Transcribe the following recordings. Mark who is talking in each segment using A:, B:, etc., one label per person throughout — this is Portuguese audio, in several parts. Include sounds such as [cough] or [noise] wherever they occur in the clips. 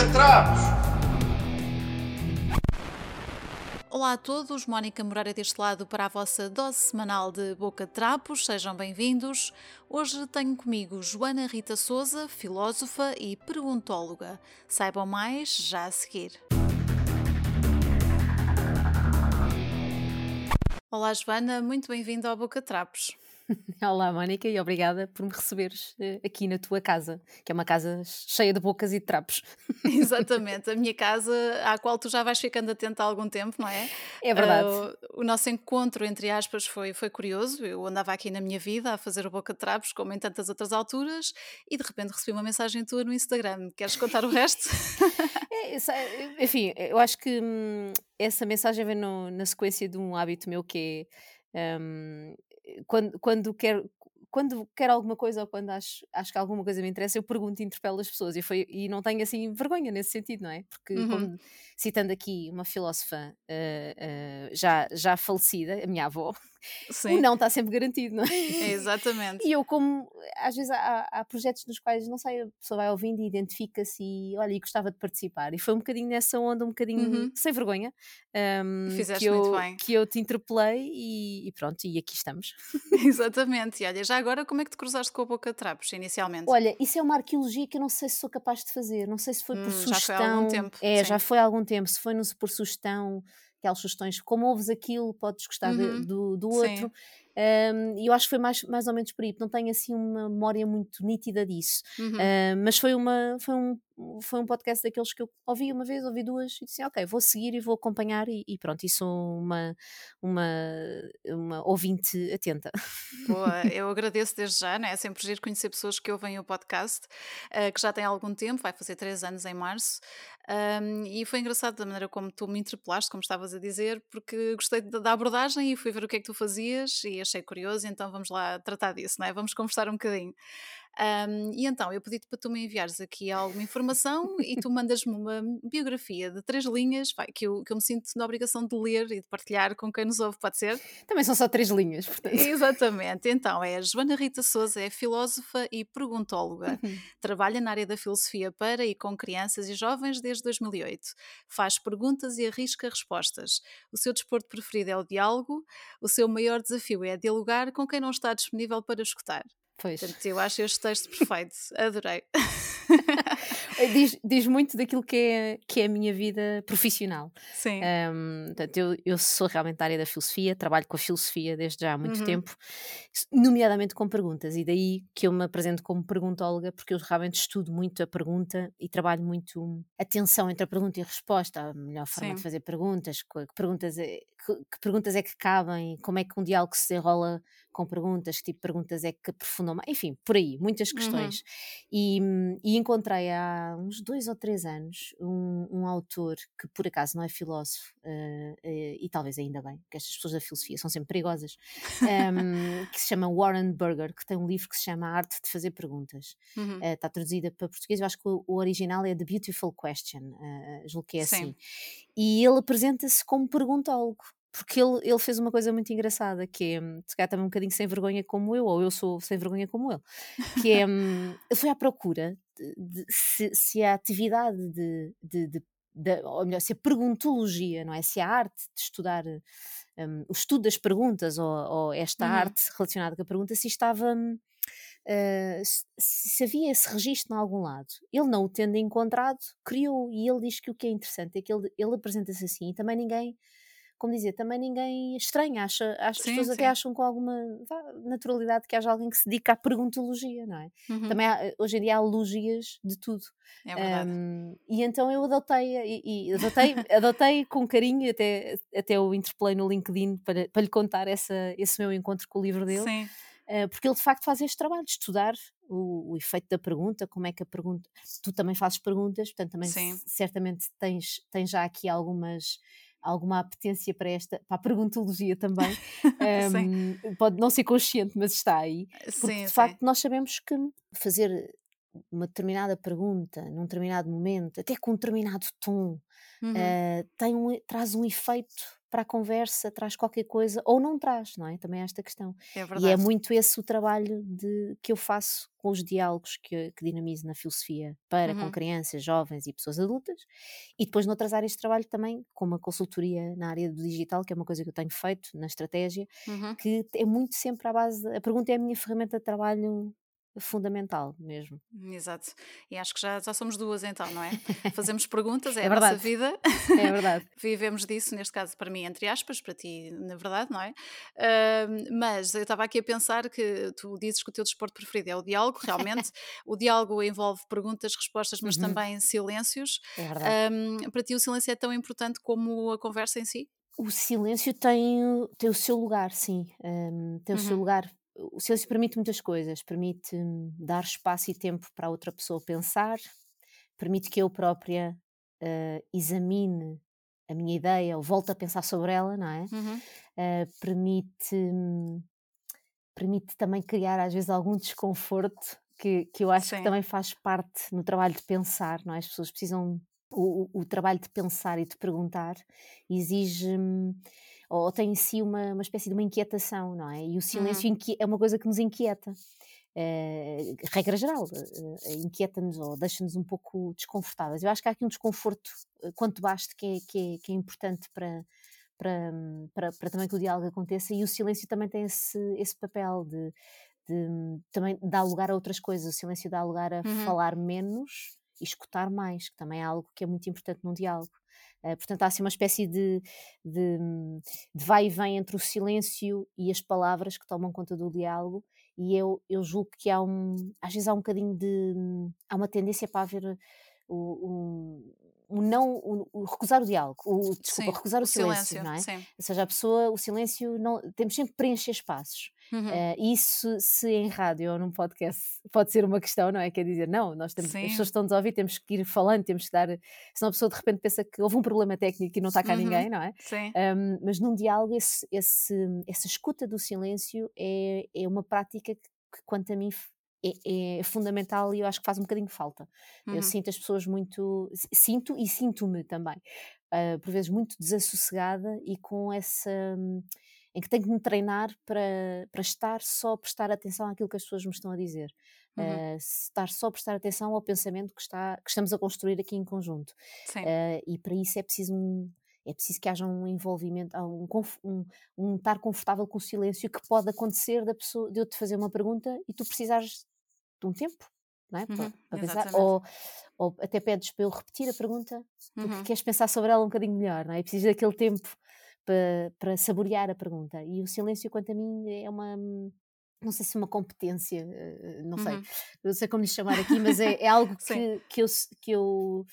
A: Boca Trapos!
B: Olá a todos, Mónica Moreira deste lado para a vossa dose semanal de Boca de Trapos, sejam bem-vindos. Hoje tenho comigo Joana Rita Souza, filósofa e perguntóloga. Saibam mais já a seguir. Olá Joana, muito bem-vinda ao Boca de Trapos. [laughs]
C: Olá, Mónica, e obrigada por me receberes uh, aqui na tua casa, que é uma casa cheia de bocas e de trapos. [laughs]
B: Exatamente, a minha [laughs] casa, à qual tu já vais ficando atenta há algum tempo, não é?
C: É verdade.
B: Uh, o nosso encontro, entre aspas, foi, foi curioso. Eu andava aqui na minha vida a fazer o boca de trapos, como em tantas outras alturas, e de repente recebi uma mensagem tua no Instagram. Queres contar o resto?
C: é, enfim, eu acho que hum, essa mensagem vem no, na sequência de um hábito meu que é. Um, quando, quando quero quando quero alguma coisa ou quando acho, acho que alguma coisa me interessa, eu pergunto e interpelo as pessoas e, foi, e não tenho assim vergonha nesse sentido, não é? Porque, uhum. como, citando aqui uma filósofa uh, uh, já, já falecida, a minha avó, [laughs] Sim. o não está sempre garantido, não é?
B: é? Exatamente. [laughs]
C: E eu, como às vezes há, há, projetos nos quais, não sei, a pessoa vai ouvindo e identifica-se e olha, e gostava de participar. E foi um bocadinho nessa onda, um bocadinho uhum. sem vergonha, um,
B: Fizeste
C: que, eu,
B: muito bem.
C: que eu te interpelei e, e, pronto, e aqui estamos. [laughs]
B: Exatamente. E olha, já agora, como é que te cruzaste com a boca de trapos inicialmente?
C: Olha, isso é uma arqueologia que eu não sei se sou capaz de fazer, não sei se foi por hum, sugestão. Já foi há
B: algum tempo.
C: É,
B: sim.
C: já foi há algum tempo, se foi por sugestão, aquelas sugestões, como ouves aquilo, podes gostar uhum. de, do, do outro. Um, e eu acho que foi mais, mais ou menos por aí, não tenho assim uma memória muito nítida disso. Uhum. Uh, mas foi, uma, foi, um, foi um podcast daqueles que eu ouvi uma vez, ouvi duas e disse: Ok, vou seguir e vou acompanhar. E, e pronto, e sou uma, uma, uma ouvinte atenta.
B: Boa, [laughs] eu agradeço desde já, né? é sempre giro conhecer pessoas que ouvem o podcast, uh, que já têm algum tempo, vai fazer três anos em março. Um, e foi engraçado da maneira como tu me interpelaste, como estavas a dizer, porque gostei da abordagem e fui ver o que é que tu fazias e achei curioso, então vamos lá tratar disso, não é? Vamos conversar um bocadinho. Um, e então, eu pedi-te para tu me enviares aqui alguma informação e tu mandas-me uma biografia de três linhas vai, que, eu, que eu me sinto na obrigação de ler e de partilhar com quem nos ouve, pode ser?
C: Também são só três linhas, portanto.
B: Exatamente. Então, é a Joana Rita Souza, é filósofa e perguntóloga. Uhum. Trabalha na área da filosofia para e com crianças e jovens desde 2008. Faz perguntas e arrisca respostas. O seu desporto preferido é o diálogo. O seu maior desafio é dialogar com quem não está disponível para escutar.
C: Pois.
B: Portanto, eu acho este texto perfeito, adorei. [laughs]
C: diz, diz muito daquilo que é, que é a minha vida profissional.
B: Sim.
C: Um, portanto, eu, eu sou realmente da área da filosofia, trabalho com a filosofia desde já há muito uhum. tempo, nomeadamente com perguntas, e daí que eu me apresento como perguntóloga, porque eu realmente estudo muito a pergunta e trabalho muito a tensão entre a pergunta e a resposta, a melhor forma Sim. de fazer perguntas, que, perguntas é, que, que, perguntas é que cabem, como é que um diálogo se desenrola com perguntas, que tipo de perguntas é que aprofundam mais, enfim, por aí, muitas questões. Uhum. E, e, encontrei há uns dois ou três anos um, um autor que por acaso não é filósofo, uh, uh, e talvez ainda bem, porque estas pessoas da filosofia são sempre perigosas, um, [laughs] ehm, que se chama Warren Burger, que tem um livro que se chama A Arte de Fazer Perguntas. Uhum. Uh, está traduzida para português, eu acho que o, o original é The Beautiful Question, uh, julgo que é Sim. assim. E ele apresenta-se como perguntólogo porque ele, ele fez uma coisa muito engraçada, que é, se calhar também um bocadinho sem vergonha como eu, ou eu sou sem vergonha como ele, que é, hum, ele foi à procura de, de se, se, a atividade de, de, de, de, ou melhor, se a perguntologia, não é? Se a arte de estudar, um, o estudo das perguntas, ou, ou esta uhum. arte relacionada com a pergunta, se estava... Uh, se havia esse registro em algum lado. Ele não o tendo encontrado, criou, e ele diz que o que é interessante é que ele, ele apresenta-se assim e também ninguém como dizia, também ninguém estranha, acha, as sim, pessoas sim. até acham com alguma naturalidade que haja alguém que se dedica à perguntologia, não é? Uhum. Também há, hoje em dia há logias de tudo.
B: É verdade. Um,
C: e então eu adotei, e, e adotei, [laughs] adotei com carinho, até, até o interpelei no LinkedIn para, para lhe contar essa, esse meu encontro com o livro dele.
B: Sim.
C: Uh, porque ele de facto faz este trabalho de estudar o, o, efeito da pergunta, como é que a pergunta. Tu também fazes perguntas, portanto, também certamente tens, tens já aqui algumas alguma apetência para esta, para a perguntologia também. [laughs] um, pode não ser consciente, mas está aí. Porque sim, de facto sim. nós sabemos que fazer uma determinada pergunta num determinado momento, até com um determinado tom, uhum. uh, tem um, traz um efeito para a conversa, traz qualquer coisa ou não traz, não é? Também há esta questão.
B: É
C: e é muito esse o trabalho de, que eu faço com os diálogos que, que dinamizo na filosofia para com
B: Uhum.
C: crianças, jovens e pessoas adultas, e depois noutras áreas de trabalho também, como a consultoria na área do digital, que é uma coisa que eu tenho feito na estratégia,
B: Uhum.
C: que é muito sempre à base. A pergunta é a minha ferramenta de trabalho fundamental mesmo.
B: Exato. E acho que já, já somos duas então, não é? [laughs] Fazemos perguntas, é,
C: É
B: a nossa
C: verdade.
B: vida.
C: É verdade. [laughs]
B: Vivemos disso, neste caso para mim, entre aspas, para ti, na verdade, não é? Ahm, mas eu estava aqui a pensar que tu dizes que o teu desporto preferido é o diálogo, realmente. [laughs] o diálogo envolve perguntas, respostas, mas
C: Uhum.
B: também silêncios.
C: É verdade.
B: Ahm, para ti o silêncio é tão importante como a conversa em si?
C: O silêncio tem, o- tem o seu lugar, sim. hum, tem o seu
B: Uhum.
C: lugar. O silêncio permite muitas coisas. Permite dar espaço e tempo para a outra pessoa pensar, permite que eu própria eh, examine a minha ideia ou volte a pensar sobre ela, não é?
B: Uhum.
C: Eh, permite, permite também criar às vezes algum desconforto que, que eu acho que
B: Sim.
C: também faz parte no trabalho de pensar, não é? As pessoas precisam. O, o- o trabalho de pensar e de perguntar exige ou tem em si uma, uma espécie de uma inquietação, não é? E o silêncio
B: Uhum.
C: é uma coisa que nos inquieta. Eh, regra geral, eh, inquieta-nos ou deixa-nos um pouco desconfortáveis. Eu acho que há aqui um desconforto, eh, quanto baste, que é, que é, que é importante para, para, para, para também que o diálogo aconteça e o silêncio também tem esse, esse papel de, de, também dar lugar a outras coisas. O silêncio dá lugar a
B: Uhum.
C: falar menos e escutar mais, que também é algo que é muito importante num diálogo. Eh, portanto, há assim uma espécie de, de, hum, de vai e vem entre o silêncio e as palavras que tomam conta do diálogo, e eu, eu julgo que há um, às vezes há um bocadinho de, hum, há uma tendência para haver o, um, um não, o, o recusar o diálogo, o, desculpa,
B: Sim,
C: recusar o,
B: o
C: silêncio,
B: silêncio,
C: não é?
B: sim.
C: Ou seja, a pessoa, o silêncio, não, temos sempre que preencher espaços.
B: Uhum.
C: Eh, isso, se em rádio ou num podcast, pode ser uma questão, não é? Quer dizer, não, nós temos, as
B: Sim.
C: pessoas estão-nos a ouvir, temos que ir falando, temos que dar. Senão a pessoa de repente pensa que houve um problema técnico e não está cá
B: Uhum.
C: ninguém, não é?
B: Sim.
C: Um, mas num diálogo, esse, esse- essa escuta do silêncio é, é uma prática que, que, quanto a mim, é, é fundamental e eu acho que faz um bocadinho falta. Eu
B: Uhum.
C: sinto as pessoas muito. Sinto e sinto-me também, ah, por vezes, muito desassossegada e com essa. hum, em que tenho que me treinar para, para estar só a prestar atenção àquilo que as pessoas me estão a dizer.
B: Uhum.
C: Ah, estar só a prestar atenção ao pensamento que, está, que estamos a construir aqui em conjunto. Uh, e para isso é preciso um é preciso que haja um envolvimento, um, um, um estar confortável com o silêncio que pode acontecer da pessoa, de eu te fazer uma pergunta e tu precisares de um tempo, não é?
B: Uhum.
C: para pensar, ou, ou até pedes para eu repetir a pergunta porque
B: Uhum.
C: queres pensar sobre ela um bocadinho melhor, não é? E precisas daquele tempo para, para saborear a pergunta. E o silêncio, quanto a mim, é uma. Não sei se uma competência, eh, não sei,
B: Uhum.
C: não sei como lhe chamar aqui, mas é, é algo [laughs] que, que, eu, que, eu,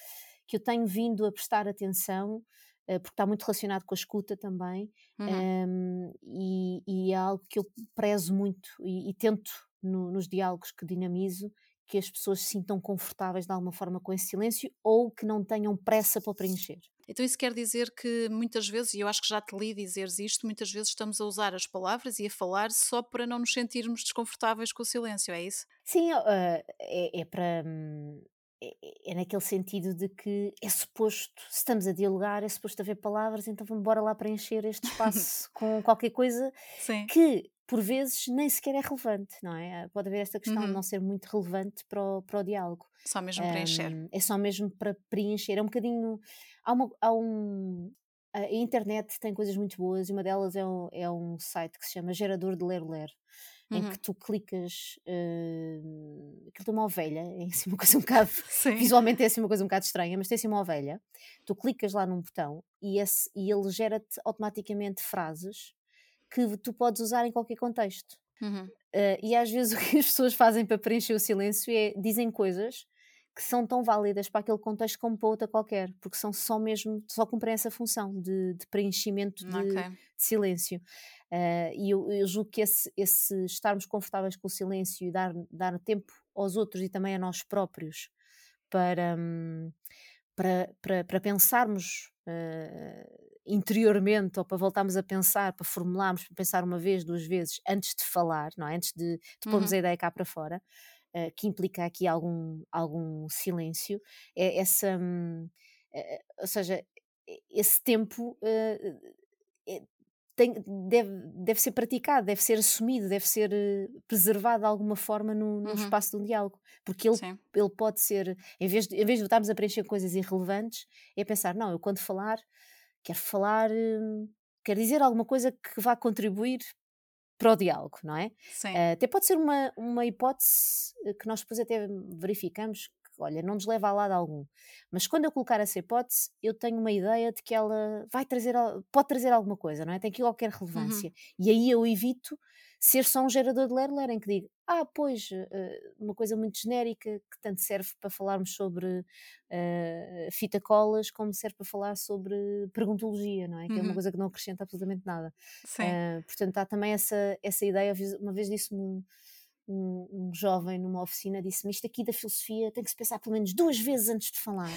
C: que eu tenho vindo a prestar atenção, eh, porque está muito relacionado com a escuta também,
B: Uhum.
C: ehm, e, e é algo que eu prezo muito e, e tento no- nos diálogos que dinamizo que as pessoas se sintam confortáveis de alguma forma com esse silêncio ou que não tenham pressa para preencher.
B: Então isso quer dizer que muitas vezes, e eu acho que já te li dizeres isto, muitas vezes estamos a usar as palavras e a falar só para não nos sentirmos desconfortáveis com o silêncio, é isso?
C: Sim, eh, é, é para. hum, É, é naquele sentido de que é suposto, se estamos a dialogar, é suposto haver palavras, então vamos embora lá preencher este [laughs] espaço com qualquer coisa
B: Sim.
C: que, por vezes, nem sequer é relevante, não é? Ah, Pode haver esta questão de
B: Uhum.
C: não ser muito relevante para o, para o diálogo.
B: Só mesmo preencher.
C: Hum, é só mesmo para preencher. É um bocadinho. Há, uma, há um. A internet tem coisas muito boas e uma delas é um, é um site que se chama Gerador de Ler Ler, em
B: Uhum.
C: que tu clicas. Uh, aquilo tem uma ovelha, é assim uma coisa um bocado. [laughs]
B: Sim.
C: Visualmente é assim uma coisa um bocado estranha, mas tem assim uma ovelha. Tu clicas lá num botão e, esse, e ele gera-te automaticamente frases que tu podes usar em qualquer contexto.
B: Uhum.
C: Uh, e às vezes [laughs] o que as pessoas fazem para preencher o silêncio é dizem coisas que são tão válidas para aquele contexto como para outra qualquer, porque são só mesmo, só cumprem essa função de, de preenchimento de,
B: Ok.
C: de silêncio. Uh, e eu, eu julgo que esse, esse estarmos confortáveis com o silêncio e dar, dar tempo aos outros e também a nós próprios para, hum, para, para, para pensarmos uh, interiormente ou para voltarmos a pensar, para formularmos, para pensar uma vez, duas vezes antes de falar, não é? antes de, de pormos
B: Uhum.
C: a ideia cá para fora, uh, que implica aqui algum, algum silêncio, é essa, hum, eh, ou seja, esse tempo é, tem, deve, deve ser praticado, deve ser assumido, deve ser uh, preservado de alguma forma no, no uhum. espaço de um diálogo. Porque ele, ele pode ser, em vez, de, em vez de estarmos a preencher coisas irrelevantes, é pensar: não, eu quando falar, quero falar, uh, quero dizer alguma coisa que vá contribuir para o diálogo, não é?
B: Sim. Uh,
C: até pode ser uma, uma hipótese que nós depois até verificamos olha, não nos leva a lado algum. Mas quando eu colocar essa hipótese, eu tenho uma ideia de que ela vai trazer, pode trazer alguma coisa, não é? Tem aqui qualquer uhum. relevância. Uhum. E aí eu evito ser só um gerador de ler-ler em que digo, ah, pois, uh, uma coisa muito genérica que tanto serve para falarmos sobre uh, fita colas como serve para falar sobre perguntologia, não é? Que uhum. é uma uhum. coisa que não acrescenta absolutamente nada. Uh, portanto, há também essa, essa ideia, uma vez disse-me um, um, jovem numa oficina disse-me isto aqui da filosofia tem que se pensar pelo menos duas vezes antes de falar.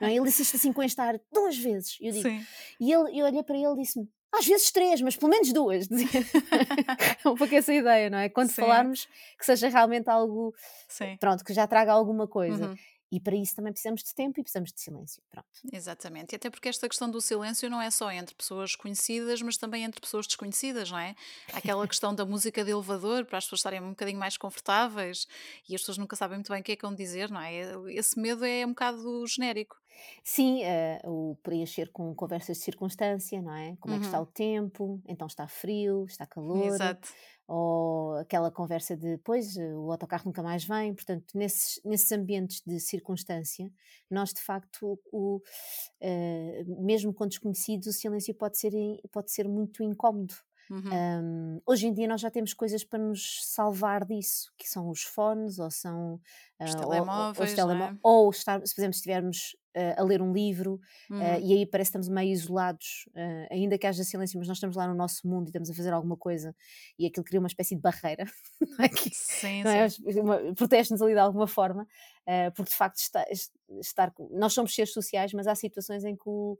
C: não é? Ele disse isto assim com esta ar duas vezes. Eu digo, Sim. E ele, eu olhei para ele e disse-me às vezes três, mas pelo menos duas. [laughs] é um pouco essa ideia, não é? Quando Sim. falarmos que seja realmente algo, Sim. pronto, que já traga alguma coisa. Uhum. E para isso também precisamos de tempo e precisamos de silêncio. Pronto.
B: Exatamente. E até porque esta questão do silêncio não é só entre pessoas conhecidas, mas também entre pessoas desconhecidas, não é? Aquela [laughs] questão da música de elevador, para as pessoas estarem um bocadinho mais confortáveis e as pessoas nunca sabem muito bem o que é que vão dizer, não é? Esse medo é um bocado genérico.
C: Sim, uh, o preencher com conversas de circunstância, não é? Como uhum. é que está uhum. o tempo? Então está frio, está calor.
B: Exato
C: ou aquela conversa de pois o autocarro nunca mais vem, portanto nesses, nesses ambientes de circunstância nós de facto o, uh, mesmo com desconhecidos o silêncio pode ser, pode ser muito incómodo Uhum. Um, hoje em dia nós já temos coisas para nos salvar disso, que são os fones, ou são
B: os uh, telemóveis, ou, ou, os
C: é? ou estar, se, por exemplo, estivermos uh, a ler um livro uhum. uh, e aí parece que estamos meio isolados, ainda que haja silêncio, mas nós estamos lá no nosso mundo e estamos a fazer alguma coisa e aquilo cria uma espécie de barreira, [laughs] não é? Que,
B: sim,
C: não
B: é?
C: Protege-nos ali de alguma forma, porque de facto está, estar, nós somos seres sociais, mas há situações em que o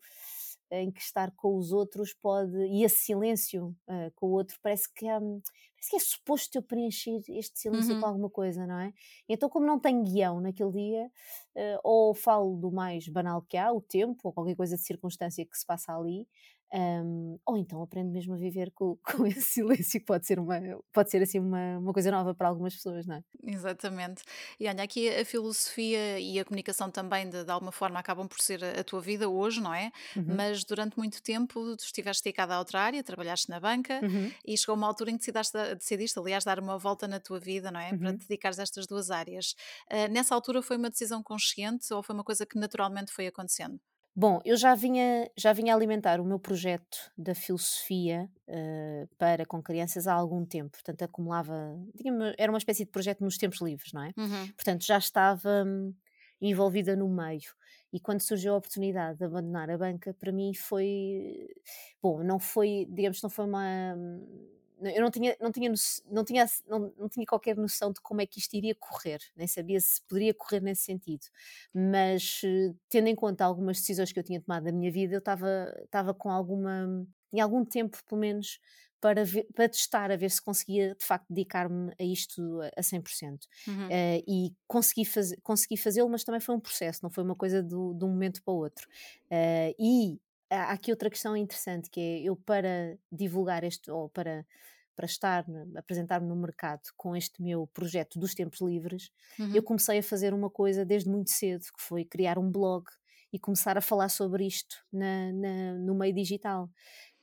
C: em que estar com os outros pode. e esse silêncio uh, com o outro parece que, um, parece que é suposto eu preencher este silêncio uhum. com alguma coisa, não é? Então, como não tenho guião naquele dia, uh, ou falo do mais banal que há, o tempo, ou qualquer coisa de circunstância que se passa ali, um, ou então aprendo mesmo a viver com, [laughs] com esse silêncio, que pode ser, uma, pode ser assim uma, uma coisa nova para algumas pessoas, não é?
B: Exatamente. E olha, aqui a filosofia e a comunicação também, de, de alguma forma, acabam por ser a, a tua vida hoje, não é? Uhum. Mas durante muito tempo tu estiveste dedicada a outra área, trabalhaste na banca uhum. e chegou uma altura em que decidiste, decidiste, aliás, dar uma volta na tua vida, não é? Uhum. Para te dedicares a estas duas áreas. Uh, nessa altura foi uma decisão consciente ou foi uma coisa que naturalmente foi acontecendo?
C: Bom, eu já vinha, já vinha alimentar o meu projeto da filosofia uh, para com crianças há algum tempo, portanto acumulava, era uma espécie de projeto nos tempos livres, não é?
B: Uhum.
C: Portanto já estava hum, envolvida no meio. E quando surgiu a oportunidade de abandonar a banca, para mim foi, bom, não foi, digamos, não foi uma hum, eu não tinha, não, tinha, não, tinha, não, não tinha qualquer noção de como é que isto iria correr, nem sabia se poderia correr nesse sentido. Mas tendo em conta algumas decisões que eu tinha tomado na minha vida, eu estava com alguma, em algum tempo pelo menos, para, ver, para testar, a ver se conseguia de facto dedicar-me a isto a 100%. Uhum. Uh, e consegui, faz, consegui fazê-lo, mas também foi um processo, não foi uma coisa do, de um momento para o outro. Uh, e há aqui outra questão interessante que é eu para divulgar este ou para para estar apresentar-me no mercado com este meu projeto dos tempos livres uhum. eu comecei a fazer uma coisa desde muito cedo que foi criar um blog e começar a falar sobre isto na, na no meio digital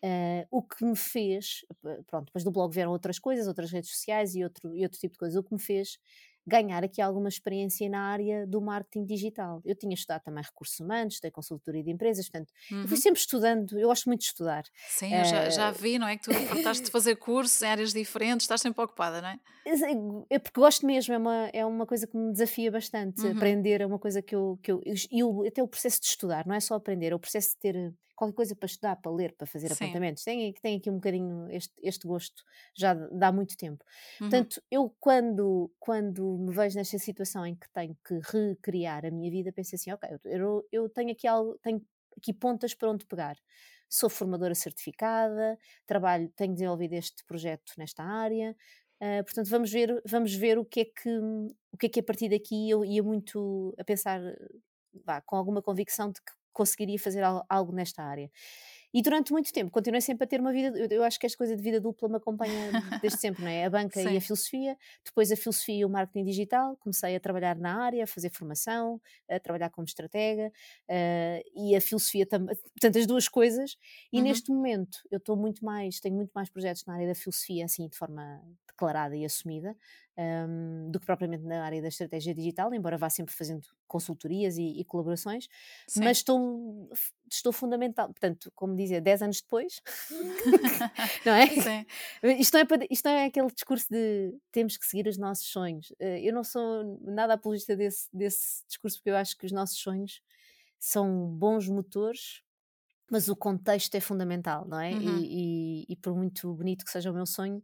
C: Uh, o que me fez, pronto, depois do blog vieram outras coisas, outras redes sociais e outro, e outro tipo de coisas, o que me fez ganhar aqui alguma experiência na área do marketing digital. Eu tinha estudado também recursos humanos, estudei consultoria de empresas, portanto, uhum. eu fui sempre estudando, eu gosto muito de estudar.
B: Sim, eu já, já, vi, não é? Que tu fartaste de fazer cursos em áreas diferentes, estás sempre ocupada, não é?
C: É porque gosto mesmo, é uma, é uma coisa que me desafia bastante. Uhum. Aprender é uma coisa que eu, que eu, eu. Até o processo de estudar, não é só aprender, é o processo de ter qualquer coisa para estudar, para ler, para fazer Sim. apontamentos. Tem, tem aqui um bocadinho este, este gosto já dá muito tempo. Uhum. Portanto, eu quando, quando me vejo nesta situação em que tenho que recriar a minha vida, penso assim, ok, eu, eu tenho aqui algo, tenho aqui pontas para onde pegar. Sou formadora certificada, trabalho, tenho desenvolvido este projeto nesta área, Uh, portanto, vamos ver, vamos ver o que é que o que é que a partir daqui eu ia muito a pensar vá, com alguma convicção de que conseguiria fazer algo nesta área. E durante muito tempo continuei sempre a ter uma vida, eu, acho que esta coisa de vida dupla me acompanha desde sempre, não é? A banca e a filosofia, depois a filosofia e o marketing digital, comecei a trabalhar na área, a fazer formação, a trabalhar como estratega uh, e a filosofia também, portanto as duas coisas, e uhum. neste momento eu estou muito mais, tenho muito mais projetos na área da filosofia, assim, de forma declarada e assumida, um, do que propriamente na área da estratégia digital, embora vá sempre fazendo consultorias e, e colaborações, Sim. mas estou, estou fundamental, portanto, como dizia, 10 anos depois, [laughs] não é? [laughs] Sim. Isto, não é isto não é aquele discurso de temos que seguir os nossos sonhos. Eh, eu não sou nada apologista desse, desse discurso, porque eu acho que os nossos sonhos são bons motores mas o contexto é fundamental, não é? Uhum. E, e, e, por muito bonito que seja o meu sonho,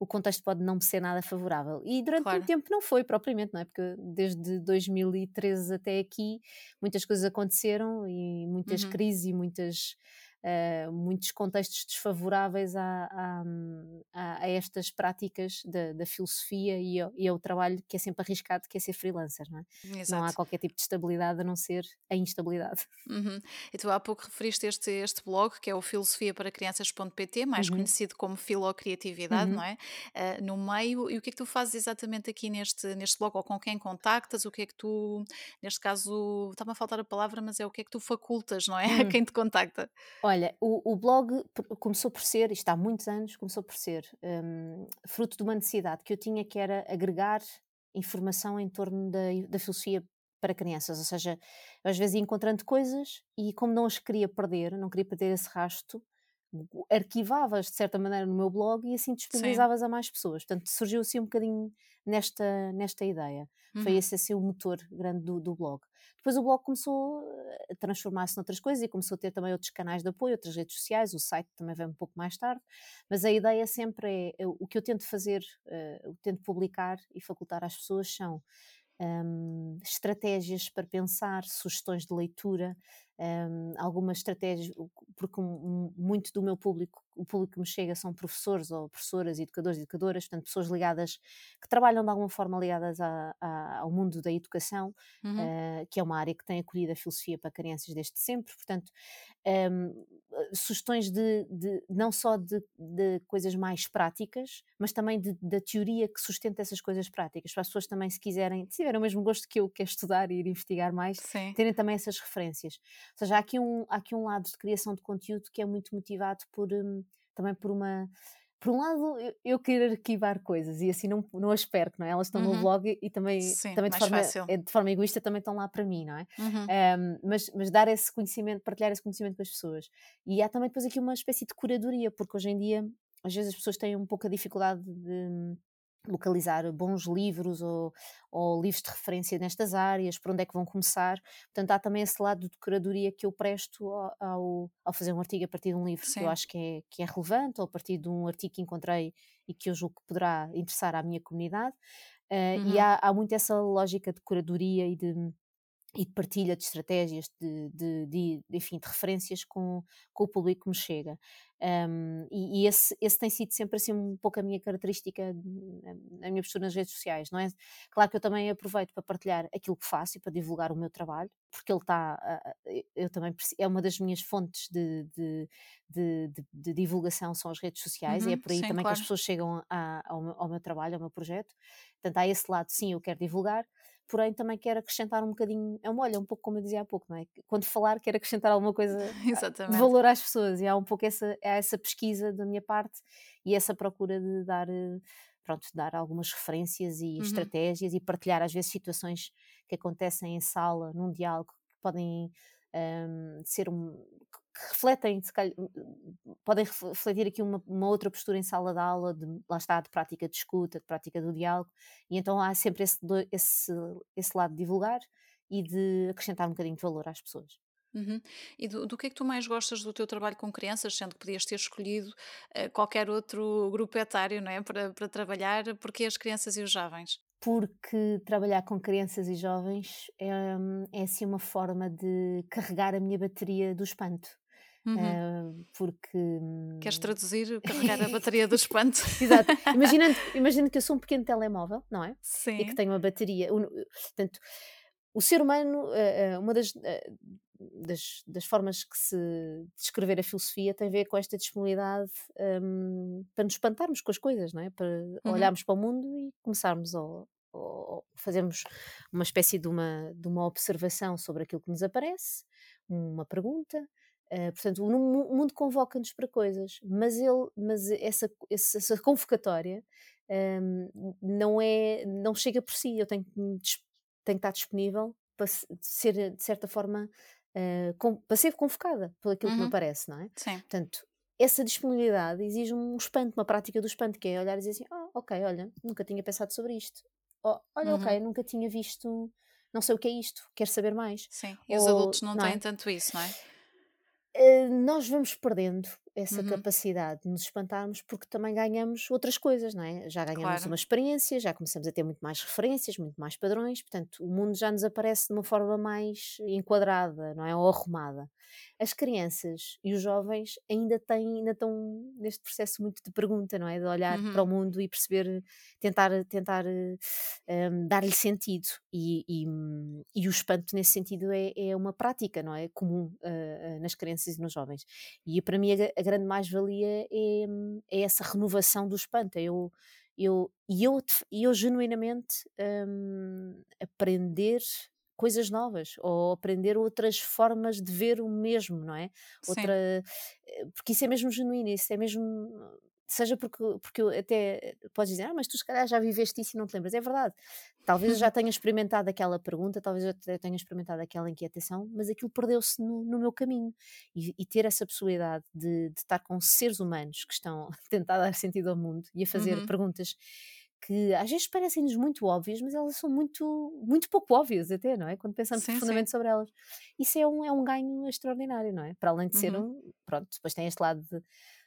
C: o contexto pode não ser nada favorável. E durante claro. muito tempo não foi propriamente, não é? Porque desde 2013 até aqui muitas coisas aconteceram e muitas uhum. crises e muitas uh, muitos contextos desfavoráveis a, a, a estas práticas da, da filosofia e ao, e ao, trabalho que é sempre arriscado, que é ser freelancer, não é? Não há qualquer tipo de estabilidade a não ser a instabilidade.
B: Uhum. E tu há pouco referiste este, este blog, que é o filosofia para crianças.pt, mais uhum. conhecido como Filocriatividade, uhum. não é? Uh, no meio, e o que é que tu fazes exatamente aqui neste, neste blog, ou com quem contactas, o que é que tu, neste caso, está-me a faltar a palavra, mas é o que é que tu facultas, não é? [laughs] A hum. quem te contacta.
C: Olha, o, o blog começou por ser, isto há muitos anos, começou por ser um, fruto de uma necessidade que eu tinha que era agregar informação em torno da, da filosofia para crianças, ou seja, às vezes ia encontrando coisas e como não as queria perder, não queria perder esse rasto, arquivavas de certa maneira no meu blog e assim disponibilizavas Sim. a mais pessoas. Portanto, surgiu assim um bocadinho nesta, nesta ideia. Uhum. Foi esse assim o motor grande do, do blog. Depois o blog começou a transformar-se noutras coisas e começou a ter também outros canais de apoio, outras redes sociais, o site também vem um pouco mais tarde, mas a ideia sempre é, é o que eu tento fazer, uh, o que tento publicar e facultar às pessoas são um, estratégias para pensar, sugestões de leitura, um, algumas estratégias, porque um, muito do meu público, o público que me chega são professores ou professoras, educadores e educadoras, portanto, pessoas ligadas, que trabalham de alguma forma ligadas a, a, ao mundo da educação, uhum. uh, que é uma área que tem acolhido a filosofia para crianças desde sempre, portanto, sugestões de, de, não só de, de, coisas mais práticas, mas também da teoria que sustenta essas coisas práticas, para as pessoas também, se quiserem, se tiverem o mesmo gosto que eu, que é estudar e ir investigar mais, Sim. terem também essas referências. Ou seja, há aqui um, há aqui um lado de criação de conteúdo que é muito motivado por, um, também por uma por um lado, eu, eu quero arquivar coisas e assim não, não as perco, não é? Elas estão uhum. no blog e também, Sim, também de, forma, é, de forma egoísta também estão lá para mim, não é? Uhum. Um, mas, mas dar esse conhecimento, partilhar esse conhecimento com as pessoas. E há também depois aqui uma espécie de curadoria, porque hoje em dia às vezes as pessoas têm um pouco a dificuldade de localizar bons livros ou, ou, livros de referência nestas áreas, por onde é que vão começar. Portanto, há também esse lado de curadoria que eu presto ao, ao fazer um artigo a partir de um livro Sim. que eu acho que é, que é relevante, ou a partir de um artigo que encontrei e que eu julgo que poderá interessar à minha comunidade. Uh, uhum. E há, há muito essa lógica de curadoria e de e de partilha de estratégias, de, de, de, enfim, de referências com, com o público que me chega. Um, e, e esse, esse, tem sido sempre assim um pouco a minha característica, a minha postura nas redes sociais, não é? Claro que eu também aproveito para partilhar aquilo que faço e para divulgar o meu trabalho, porque ele está, eu também, é uma das minhas fontes de, de, de, de divulgação são as redes sociais uhum, e é uhum, por aí sim, também claro. que as pessoas chegam a, ao, meu, ao meu trabalho, ao meu projeto. Portanto, há esse lado, sim, eu quero divulgar, porém também quero acrescentar um bocadinho, é uma olha, um pouco como eu dizia há pouco, não é? Quando falar, quero acrescentar alguma coisa [laughs] de valor às pessoas, e há um pouco essa, essa pesquisa da minha parte e essa procura de dar, eh, pronto, dar algumas referências e uhum. estratégias e partilhar às vezes situações que acontecem em sala, num diálogo, que podem um, ser um, que refletem, calhar, podem refletir aqui uma, uma, outra postura em sala de aula, de, lá está, de prática de escuta, de prática do diálogo, e então há sempre esse, esse, esse lado de divulgar e de acrescentar um bocadinho de valor às pessoas.
B: Uhum. E do, do, que é que tu mais gostas do teu trabalho com crianças, sendo que podias ter escolhido uh, qualquer outro grupo etário não é? para, para trabalhar, porque as crianças e os jovens?
C: porque trabalhar com crianças e jovens é, é assim uma forma de carregar a minha bateria do espanto. Uhum. Uh, porque.
B: Queres traduzir, [laughs] carregar a bateria do espanto?
C: Exato. Imaginando, [laughs] imaginando que eu sou um pequeno telemóvel, não é? Sim. E que tenho uma bateria. Portanto, o ser humano, uh, uma das, das, das, formas que se descrever a filosofia tem a ver com esta disponibilidade um, para nos espantarmos com as coisas, não é? Para uhum. olharmos para o mundo e começarmos a, a fazermos uma espécie de uma, de uma observação sobre aquilo que nos aparece, uma pergunta, Uh, portanto, o mundo convoca-nos para coisas, mas, ele, mas essa, essa convocatória um, não, é, não chega por si. Eu tenho que, tenho que estar disponível para ser, de certa forma, uh, com, para ser convocada por aquilo uhum. que me uhum. parece, não é?
B: Sim.
C: Portanto, essa disponibilidade exige um espanto, uma prática do espanto, que é olhar e dizer assim: oh, ok, olha, nunca tinha pensado sobre isto. Oh, olha, uhum. ok, nunca tinha visto, não sei o que é isto, quero saber mais.
B: Sim, e Ou, os adultos não, não têm é? tanto isso, não é?
C: Uh, nós vamos perdendo essa uhum. capacidade de nos espantarmos porque também ganhamos outras coisas, não é? Já ganhamos claro. uma experiência, já começamos a ter muito mais referências, muito mais padrões, portanto, o mundo já nos aparece de uma forma mais enquadrada, não é? Ou arrumada. As crianças e os jovens ainda têm, ainda estão neste processo muito de pergunta, não é? De olhar uhum. para o uhum. mundo e perceber, tentar, tentar um, dar-lhe sentido. E, e, e, o espanto nesse sentido é, é uma prática, não é? Comum uh, nas crianças e nos jovens. E para mim a, a grande mais-valia é, é, essa renovação do espanto. É eu, eu, e eu, eu genuinamente um, aprender coisas novas ou aprender outras formas de ver o mesmo, não é? Outra, eh, porque isso é mesmo genuíno, isso é mesmo seja porque, porque eu até podes dizer, ah, mas tu se calhar já viveste isso e não te lembras. É verdade. Talvez eu já [laughs] tenha experimentado aquela pergunta, talvez eu tenha experimentado aquela inquietação, mas aquilo perdeu-se no, no, meu caminho. E, e, ter essa possibilidade de, de, estar com seres humanos que estão [laughs] a tentar dar sentido ao mundo e a fazer uhum. perguntas que às vezes parecem-nos muito óbvias, mas elas são muito, muito pouco óbvias até, não é? Quando pensamos sim, profundamente sim. sobre elas. Isso é um, é um ganho extraordinário, não é? Para além de ser uhum. um, pronto, depois tem este lado de,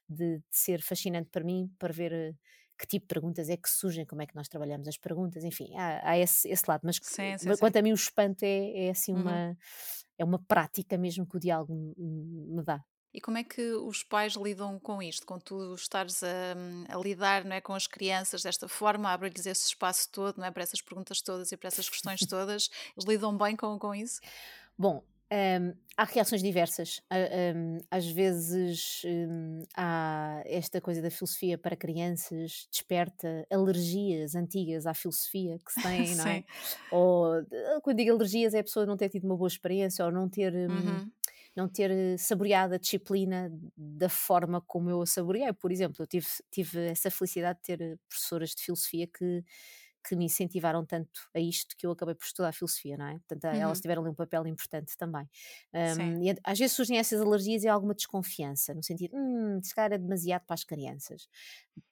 C: de, de, ser fascinante para mim, para ver eh, que tipo de perguntas é que surgem, como é que nós trabalhamos as perguntas, enfim, há, há esse, esse, lado, mas sim, quanto a mim o espanto é, é assim uhum. uma, é uma prática mesmo que o diálogo me dá.
B: E como é que os pais lidam com isto? Com tu estares a, a lidar não é, com as crianças desta forma, abre-lhes esse espaço todo, não é, para essas perguntas todas e para essas questões [laughs] todas, eles lidam bem com, com isso?
C: Bom, um, há reações diversas. Um, às vezes um, há esta coisa da filosofia para crianças, desperta alergias antigas à filosofia que se [laughs] têm, não é? Ou quando digo alergias, é a pessoa não ter tido uma boa experiência ou não ter. Hum, uhum não ter eh, saboreado a disciplina da forma como eu a saboreei. Por exemplo, eu tive, tive essa felicidade de ter eh, professoras de filosofia que que me incentivaram tanto a isto que eu acabei por estudar filosofia, não é? Portanto, uhum. elas tiveram ali um papel importante também. Um, e às vezes surgem essas alergias e alguma desconfiança, no sentido, hum, se calhar é demasiado para as crianças.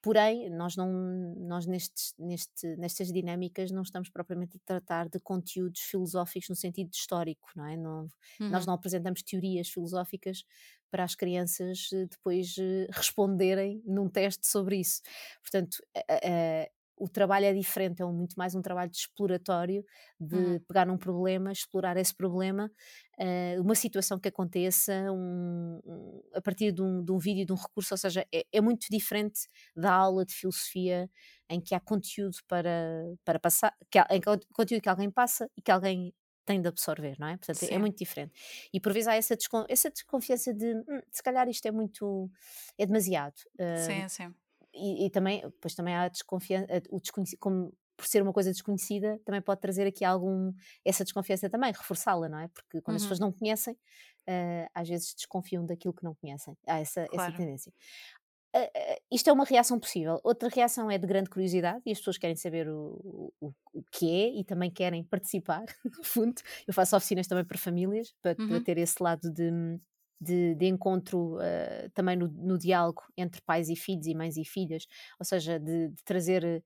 C: Porém, nós não, nós nestes, neste, nestas dinâmicas não estamos propriamente a tratar de conteúdos filosóficos no sentido histórico, não é? Não, uhum. Nós não apresentamos teorias filosóficas para as crianças eh, depois eh, responderem num teste sobre isso. Portanto, o trabalho é diferente, é muito mais um trabalho de exploratório, de uhum. pegar num problema, explorar esse problema, uh, uma situação que aconteça um, um, a partir de um, de um, vídeo, de um recurso, ou seja, é, é, muito diferente da aula de filosofia em que há conteúdo para, para passar, que há, em conteúdo que alguém passa e que alguém tem de absorver, não é? Portanto, é Sim. é muito diferente. E por vezes há essa, descon essa desconfiança de hum, se calhar isto é muito, é demasiado.
B: Uh, sim, sim
C: e, e, também, pois também há a desconfiança, o desconhecido, como por ser uma coisa desconhecida, também pode trazer aqui algum, essa desconfiança também, reforçá-la, não é? Porque quando uhum. as pessoas não conhecem, uh, às vezes desconfiam daquilo que não conhecem. Há essa, claro. essa tendência. Uh, uh, isto é uma reação possível. Outra reação é de grande curiosidade e as pessoas querem saber o, o, o que é e também querem participar, [laughs] no fundo. Eu faço oficinas também para famílias, para, uhum. para ter esse lado de, de, de encontro uh, também no, no, diálogo entre pais e filhos e mães e filhas, ou seja, de, de, trazer,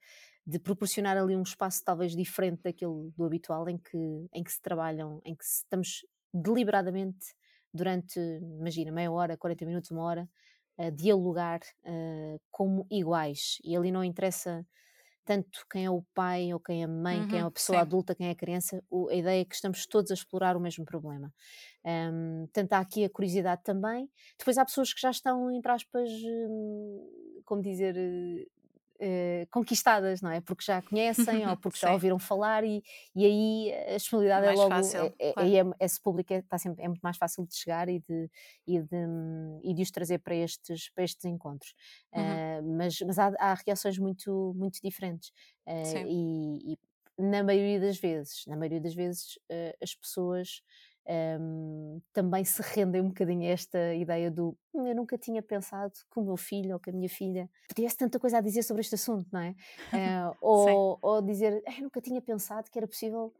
C: de proporcionar ali um espaço talvez diferente daquele do habitual em que, em que se trabalham, em que estamos deliberadamente durante, imagina, meia hora, 40 minutos, uma hora, a dialogar uh, como iguais. E ali não interessa tanto quem é o pai ou quem é a mãe, uhum, quem é a uhum, pessoa sim. adulta, quem é a criança, o, a ideia é que estamos todos a explorar o mesmo problema. Um, portanto, há aqui a curiosidade também. Depois há pessoas que já estão, entre aspas, hum, como dizer, uh, conquistadas, não é? Porque já conhecem ou [laughs] porque já ouviram falar e, e aí a disponibilidade é, é logo, fácil, é, é, claro. é, esse público é, está sempre, é muito mais fácil de chegar e de, e de, e de os trazer para estes, para estes encontros. Uhum. Uh, mas mas há, há, reações muito, muito diferentes uh, e, e, na maioria das vezes, na maioria das vezes as pessoas um, também se rendem um bocadinho a esta ideia do hum, eu nunca tinha pensado que o meu filho ou que a minha filha tivesse tanta coisa a dizer sobre este assunto, não é? [laughs] Uh, ou, ou, dizer eu nunca tinha pensado que era possível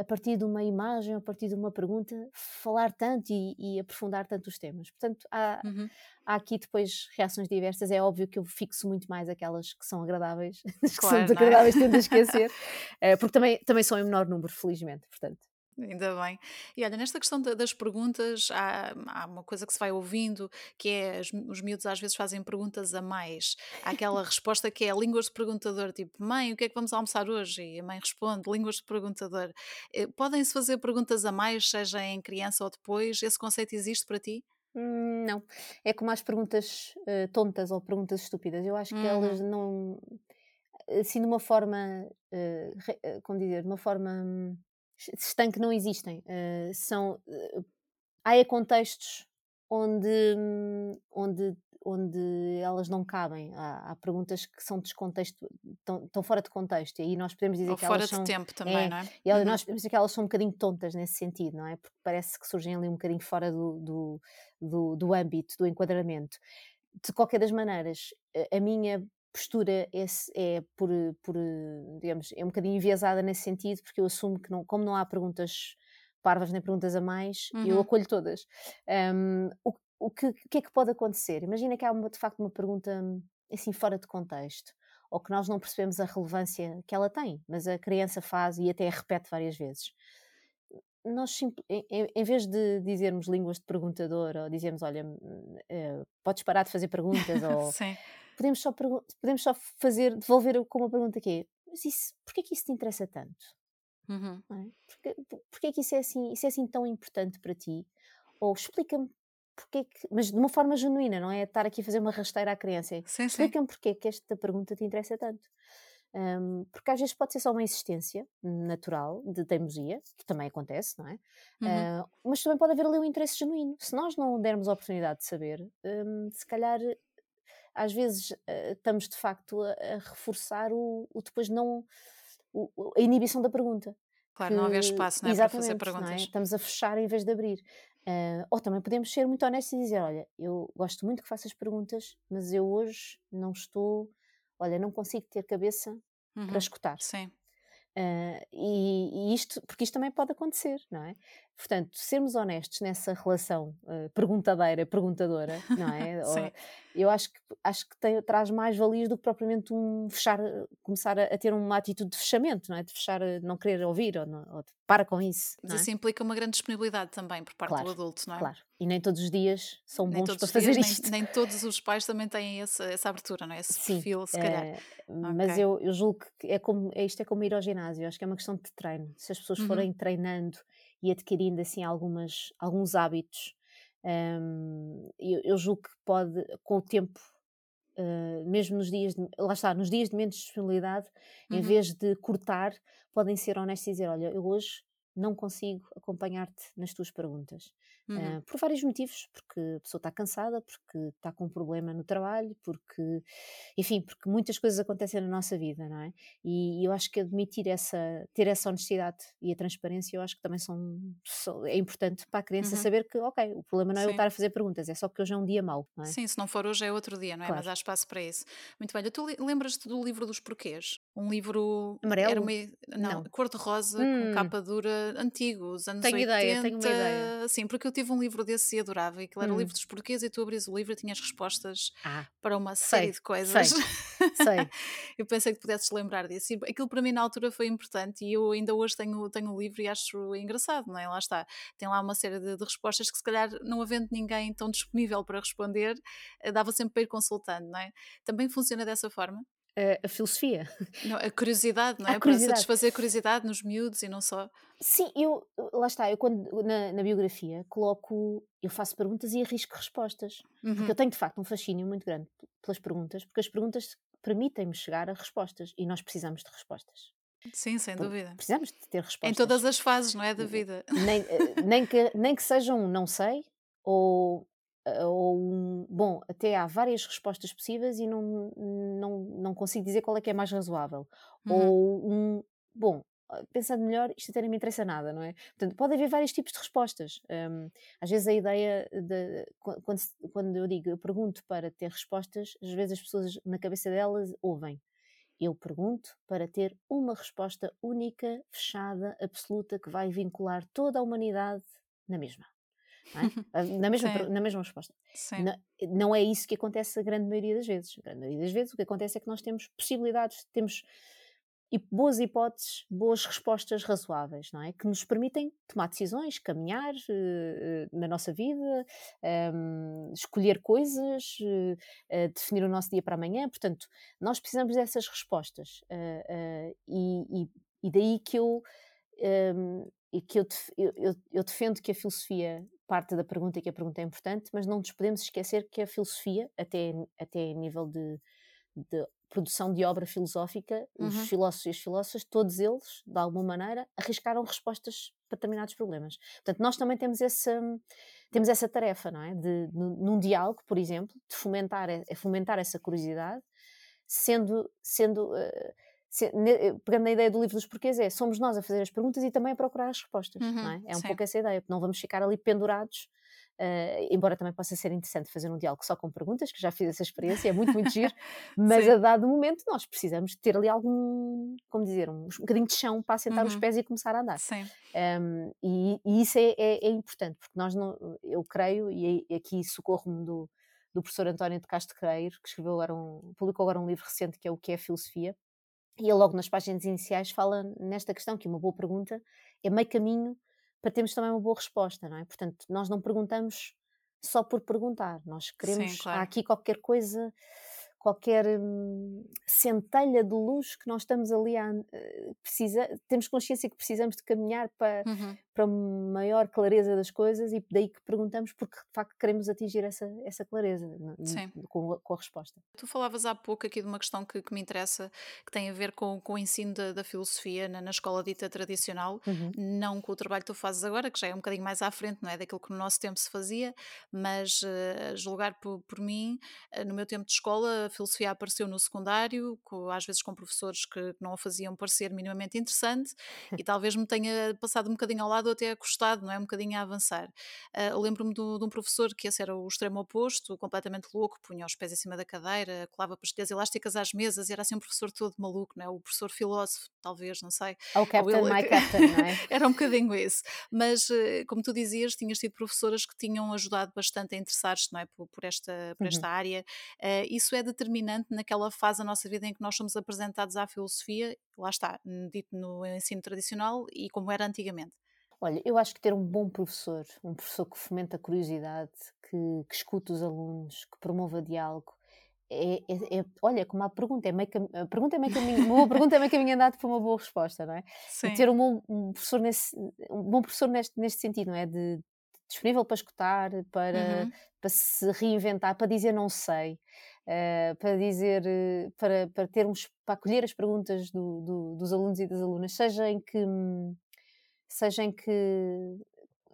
C: a partir de uma imagem, a partir de uma pergunta, falar tanto e, e aprofundar tanto os temas. Portanto, há, uhum. há, aqui depois reações diversas. É óbvio que eu fixo muito mais aquelas que são agradáveis, as [laughs] que claro, são desagradáveis, é? tento esquecer, uh, [laughs] porque também, também são em menor número, felizmente. Portanto.
B: Ainda bem. E olha, nesta questão das perguntas, há, há uma coisa que se vai ouvindo, que é os, os miúdos às vezes fazem perguntas a mais. Há aquela resposta que é línguas de perguntador, tipo, mãe, o que é que vamos almoçar hoje? E a mãe responde, línguas de perguntador. Eh, podem-se fazer perguntas a mais, seja em criança ou depois? Esse conceito existe para ti?
C: Hum, não. É como as perguntas uh, tontas ou perguntas estúpidas. Eu acho que uhum. elas não. Assim, de uma forma. Uh, como dizer? De uma forma hum, estanque não existem. Uh, são, uh, há contextos onde, onde, onde elas não cabem. Há, há perguntas que são descontexto, estão, estão, fora de contexto. E aí nós podemos dizer
B: Ou
C: que
B: fora
C: elas
B: de
C: são,
B: tempo também, é, não é? E
C: uhum. nós podemos dizer que elas são um bocadinho tontas nesse sentido, não é? Porque parece que surgem ali um bocadinho fora do, do, do, do âmbito, do enquadramento. De qualquer das maneiras, a minha postura é, é por, por, digamos, é um bocadinho enviesada nesse sentido, porque eu assumo que não, como não há perguntas parvas nem perguntas a mais, uhum. eu acolho todas. Um, o, o, que, que é que pode acontecer? Imagina que há uma, de facto uma pergunta assim fora de contexto, ou que nós não percebemos a relevância que ela tem, mas a criança faz e até repete várias vezes. Nós, em, vez de dizermos línguas de perguntador, ou dizermos, olha, uh, podes parar de fazer perguntas, [laughs] ou podemos só, podemos só fazer, devolver com uma pergunta que é, mas isso, porquê que isso te interessa tanto? Uhum. É? Porquê, porquê que isso é, assim, isso é assim tão importante para ti? Ou explica-me porque que, mas de uma forma genuína, não é estar aqui a fazer uma rasteira à criança. Explica-me porquê que esta pergunta te interessa tanto. Um, porque às vezes pode ser só uma existência natural de teimosia, que também acontece, não é? Uhum. Uh, mas também pode haver ali um interesse genuíno. Se nós não dermos a oportunidade de saber, um, se calhar às vezes uh, estamos de facto a, a reforçar o, o, depois não o, a inibição da pergunta.
B: Claro, que, não haver espaço não é, para fazer é? perguntas.
C: É? Estamos a fechar em vez de abrir. Uh, ou também podemos ser muito honestos e dizer: Olha, eu gosto muito que faças perguntas, mas eu hoje não estou, olha, não consigo ter cabeça uhum. para escutar.
B: Sim.
C: Uh, e, e, isto, porque isto também pode acontecer, não é? Portanto, sermos honestos nessa relação uh, perguntadeira, perguntadora, não é? [laughs]
B: Sim.
C: Eu acho que, acho que tem, traz mais valias do que propriamente um fechar, começar a, a, ter uma atitude de fechamento, não é? De fechar, não querer ouvir ou, não, ou de, para com isso.
B: Mas isso é? implica uma grande disponibilidade também por parte
C: claro,
B: do adulto, não é?
C: Claro, e nem todos os dias são nem bons para fazer
B: dias,
C: isto.
B: Nem, nem, todos os pais também têm essa, essa abertura, não é? Esse Sim, perfil, se calhar. É,
C: mas okay. eu, eu julgo que é como, é, isto é como ir ao ginásio, acho que é uma questão de treino. Se as pessoas uhum. forem treinando e adquirindo assim algumas, alguns hábitos, um, eu, eu, julgo que pode, com o tempo, uh, mesmo nos dias, de, lá está, nos dias de menos disponibilidade, uhum. em vez de cortar, podem ser honestos e dizer, olha, eu hoje não consigo acompanhar-te nas tuas perguntas. Uhum. Uh, por vários motivos, porque a pessoa está cansada, porque está com um problema no trabalho, porque, enfim, porque muitas coisas acontecem na nossa vida, não é? E, eu acho que admitir essa, ter essa honestidade e a transparência, eu acho que também são, é importante para a criança uhum. saber que, ok, o problema não é Sim. eu estar a fazer perguntas, é só porque hoje é um dia mau, não é?
B: Sim, se não for hoje é outro dia, não é? Claro. Mas há espaço para isso. Muito bem, tu lembras-te do livro dos porquês? Um livro
C: amarelo?
B: Uma, não, não. cor-de-rosa, hum. com capa dura, antigo, os anos
C: tenho
B: 80.
C: Ideia, tenho uma ideia.
B: Sim, porque eu tive um livro desse e adorava, e aquilo era hum. o livro dos porquês, e tu abris o livro e tinhas respostas ah, para uma série
C: sei,
B: de coisas.
C: Sei, sei. [laughs]
B: eu pensei que pudesses lembrar disso. E aquilo para mim na altura foi importante, e eu ainda hoje tenho, tenho o livro e acho engraçado, não é? Lá está. Tem lá uma série de, de respostas que se calhar não havendo ninguém tão disponível para responder, eh, dava sempre para ir consultando, não é? Também funciona dessa forma?
C: A, filosofia.
B: Não, a curiosidade, não é? A curiosidade. Para satisfazer a curiosidade nos miúdos e não só.
C: Sim, eu, lá está, eu quando na, na biografia coloco, eu faço perguntas e arrisco respostas. Uhum. Porque eu tenho de facto um fascínio muito grande pelas perguntas, porque as perguntas permitem-me chegar a respostas e nós precisamos de respostas.
B: Sim, sem dúvida.
C: Precisamos de ter respostas.
B: Em todas as fases, não é, da vida.
C: Nem, eh, nem, que, nem que sejam um não sei ou, ou um, bom, até há várias respostas possíveis e não, não, não consigo dizer qual é que é mais razoável. Uhum. Ou um, bom, ah, pensando melhor, isto até não me interessa nada, não é? Portanto, pode haver vários tipos de respostas. Um, às vezes a ideia de, quando, quando eu digo, eu pergunto para ter respostas, às vezes as pessoas na cabeça delas ouvem. Eu pergunto para ter uma resposta única, fechada, absoluta, que vai vincular toda a humanidade na mesma. É? [laughs] Ah, na, mesma, na mesma resposta. Não, não é isso que acontece a grande maioria das vezes. A grande maioria das vezes o que acontece é que nós temos possibilidades, temos e boas hipóteses, boas respostas razoáveis, não é? Que nos permitem tomar decisões, caminhar uh, na nossa vida, um, ehm, escolher coisas, uh, definir o nosso dia para amanhã. Portanto, nós precisamos dessas respostas. Uh, e, e, e, daí que eu, um, ehm, que eu, eu, eu defendo que a filosofia parte da pergunta e que a pergunta é importante, mas não nos podemos esquecer que a filosofia, até, até nível de, de produção de obra filosófica, uhum. os filósofos e as filósofas, todos eles, de alguma maneira, arriscaram respostas para determinados problemas. Portanto, nós também temos essa, temos essa tarefa, não é? De, num diálogo, por exemplo, de fomentar, é fomentar essa curiosidade, sendo, sendo uh, se, ne, pegando na ideia do livro dos porquês, é somos nós a fazer as perguntas e também a procurar as respostas, uhum, é? É um sim. pouco essa ideia, porque não vamos ficar ali pendurados Uh, embora também possa ser interessante fazer um diálogo só com perguntas, que já fiz essa experiência, é muito, muito giro, [laughs] mas Sim. a dado momento nós precisamos ter ali algum, como dizer, um, um bocadinho de chão para assentar uhum. os pés e começar a andar. Um, e, e, isso é, é, é, importante, porque nós não, eu creio, e aqui socorro-me do, do professor António de Castro Creiro, que escreveu agora um, publicou agora um livro recente que é o que é filosofia, e ele logo nas páginas iniciais fala nesta questão, que uma boa pergunta é meio caminho para termos também uma boa resposta, não é? Portanto, nós não perguntamos só por perguntar, nós queremos, Sim, claro. há aqui qualquer coisa qualquer hum, centelha de luz que nós estamos ali a uh, precisa, temos consciência que precisamos de caminhar para, uhum. Para maior clareza das coisas e daí que perguntamos porque de facto queremos atingir essa, essa clareza com, com, a resposta.
B: Tu falavas há pouco aqui de uma questão que, que me interessa, que tem a ver com, com o ensino da, da filosofia na, na, escola dita tradicional, uhum. não com o trabalho que tu fazes agora, que já é um bocadinho mais à frente, não é daquilo que no nosso tempo se fazia, mas uh, julgar por, por mim, uh, no meu tempo de escola, a filosofia apareceu no secundário, com, às vezes com professores que não a faziam parecer minimamente interessante [laughs] e talvez me tenha passado um bocadinho ao lado ou até custado, não é? Um bocadinho a avançar. Uh, Lembro-me de um professor que esse era o extremo oposto, completamente louco, punha os pés em cima da cadeira, colava pastilhas elásticas às mesas era assim um professor todo maluco, não é? O professor filósofo, talvez, não sei.
C: O Captain, ele... my [laughs] Captain, não é?
B: era um bocadinho esse. Mas, uh, como tu dizias, tinhas tido professoras que tinham ajudado bastante a interessar-se, não é? Por, por esta, por esta uhum. área. Uh, isso é determinante naquela fase da nossa vida em que nós somos apresentados à filosofia, lá está, dito no ensino tradicional e como era antigamente.
C: Olha, eu acho que ter um bom professor, um professor que fomenta a curiosidade, que, que escuta os alunos, que promova diálogo, é, é, é, olha, como a pergunta é meio a pergunta é meio caminho, uma boa pergunta é meio caminho andado para uma boa resposta, não é? Sim. E ter um bom um professor nesse, um bom professor neste, neste sentido, não é? De, de disponível para escutar, para, uhum. para se reinventar, para dizer não sei, uh, para dizer, uh, para, para termos, para acolher as perguntas do, do, dos alunos e das alunas, seja em que seja em que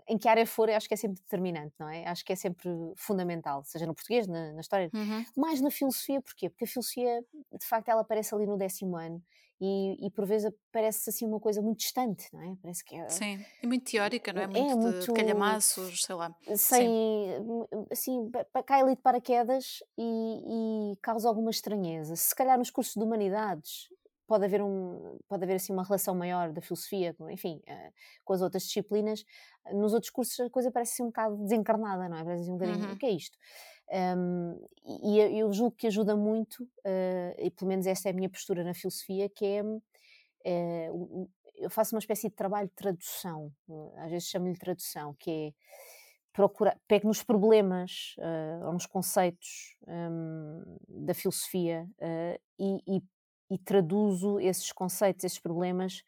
C: em que área for, acho que é sempre determinante, não é? Acho que é sempre fundamental, seja no português, na, na história, uhum. mais na filosofia, porquê? Porque a filosofia, de facto, ela aparece ali no décimo ano e, e por vezes parece assim uma coisa muito distante, não é? Parece que é.
B: Sim, e muito teórica, não é? Muito, é muito de calhamaços, sei lá.
C: Sem, Sim. assim, cai ali de paraquedas e, e causa alguma estranheza. Se calhar nos cursos de humanidades pode haver, um, pode haver assim uma relação maior da filosofia, enfim, uh, com as outras disciplinas. Nos outros cursos a coisa parece assim um bocado desencarnada, não é? Parece assim um bocadinho, uhum. o que é isto? Um, e eu julgo que ajuda muito, uh, e pelo menos esta é a minha postura na filosofia, que é, uh, eu faço uma espécie de trabalho de tradução, às vezes chamo-lhe tradução, que é procurar, pego nos problemas uh, ou nos conceitos um, da filosofia uh, e, e, e, traduzo esses conceitos, esses problemas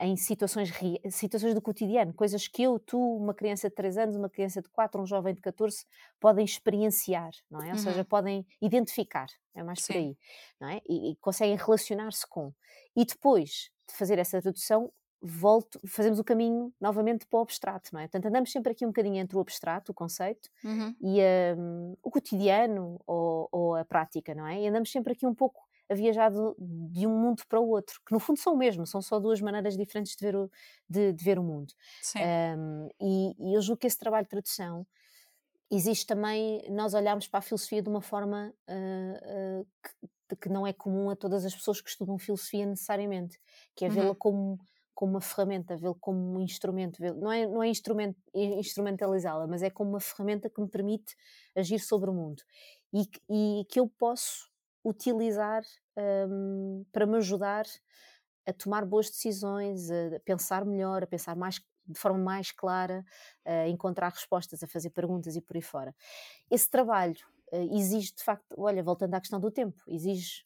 C: em situações, situações do cotidiano, coisas que eu, tu, uma criança de 3 anos, uma criança de 4, um jovem de 14, podem experienciar, não é? Ou uhum. seja, podem identificar, é mais Sim. por aí, não é? E, e conseguem relacionar-se com. E depois de fazer essa tradução, volto, fazemos o caminho novamente para o abstrato, não é? Portanto, andamos sempre aqui um bocadinho entre o abstrato, o conceito, uhum. e um, o cotidiano ou, ou, a prática, não é? E andamos sempre aqui um pouco a viajar de, de, um mundo para o outro, que no fundo são o mesmo, são só duas maneiras diferentes de ver o, de, de ver o mundo. Um, e, e eu julgo que esse trabalho de tradução existe também, nós olhamos para a filosofia de uma forma uh, uh, que, que, não é comum a todas as pessoas que estudam filosofia necessariamente, que é vê-la uhum. como como uma ferramenta, vê-lo como um instrumento, não é, não é instrument, instrumentalizá-la, mas é como uma ferramenta que me permite agir sobre o mundo e, e que eu posso utilizar um, para me ajudar a tomar boas decisões, a pensar melhor, a pensar mais de forma mais clara, a encontrar respostas, a fazer perguntas e por aí fora. Esse trabalho uh, exige, de facto, olha, voltando à questão do tempo, exige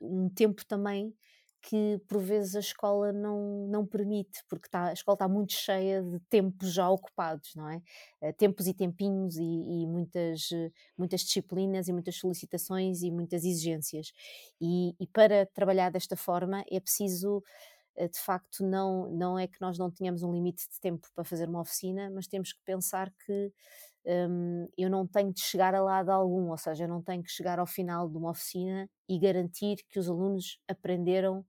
C: um, um tempo também que por vezes a escola não, não permite, porque tá, a escola está muito cheia de tempos já ocupados, não é? Uh, tempos e tempinhos e, e, muitas, muitas disciplinas e muitas solicitações e muitas exigências. E, e para trabalhar desta forma é preciso eh, de facto não, não é que nós não tenhamos um limite de tempo para fazer uma oficina, mas temos que pensar que um, eu não tenho de chegar a lado algum, ou seja, eu não tenho que chegar ao final de uma oficina e garantir que os alunos aprenderam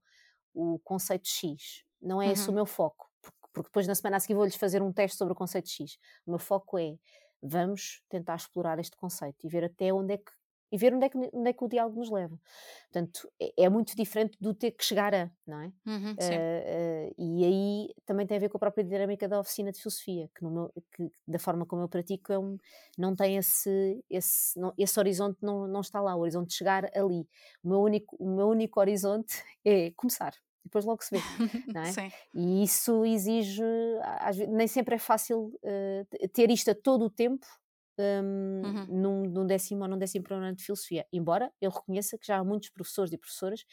C: o conceito X. Não é uhum. esse o uhum. meu foco, porque, porque depois na semana a seguir vou-lhes fazer um teste sobre o conceito X. O meu foco é vamos tentar explorar este conceito e ver até onde é que e ver onde é, que, onde é que o diálogo nos leva. Portanto, é, é muito diferente do ter que chegar a, não é? Uhum, uh, uh, e aí também tem a ver com a própria dinâmica da oficina de filosofia, que, meu, que da forma como eu pratico, é um, não tem esse, esse, não, esse horizonte, não, não está lá, o horizonte de chegar ali. O meu único, o meu único horizonte [laughs] é começar depois logo se vê, [laughs] não é? Sim. E isso exige, às vezes, nem sempre é fácil uh, ter isto a todo o tempo um, uhum. num, num décimo ou num décimo ano de filosofia. Embora eu reconheça que já há muitos professores e professoras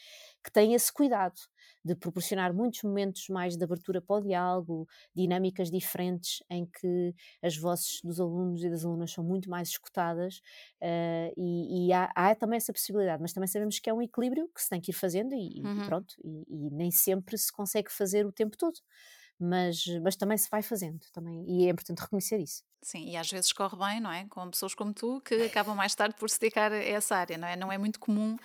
C: que têm esse cuidado de proporcionar muitos momentos mais de abertura para o diálogo, dinâmicas diferentes em que as vozes dos alunos e das alunas são muito mais escutadas uh, e, e há, há, também essa possibilidade, mas também sabemos que é um equilíbrio que se tem que ir fazendo e, uhum. e pronto, e, e nem sempre se consegue fazer o tempo todo mas, mas também se vai fazendo também, e é importante reconhecer isso.
B: Sim, e às vezes corre bem, não é? Com pessoas como tu que acabam mais tarde por se dedicar a essa área, não é? Não é muito comum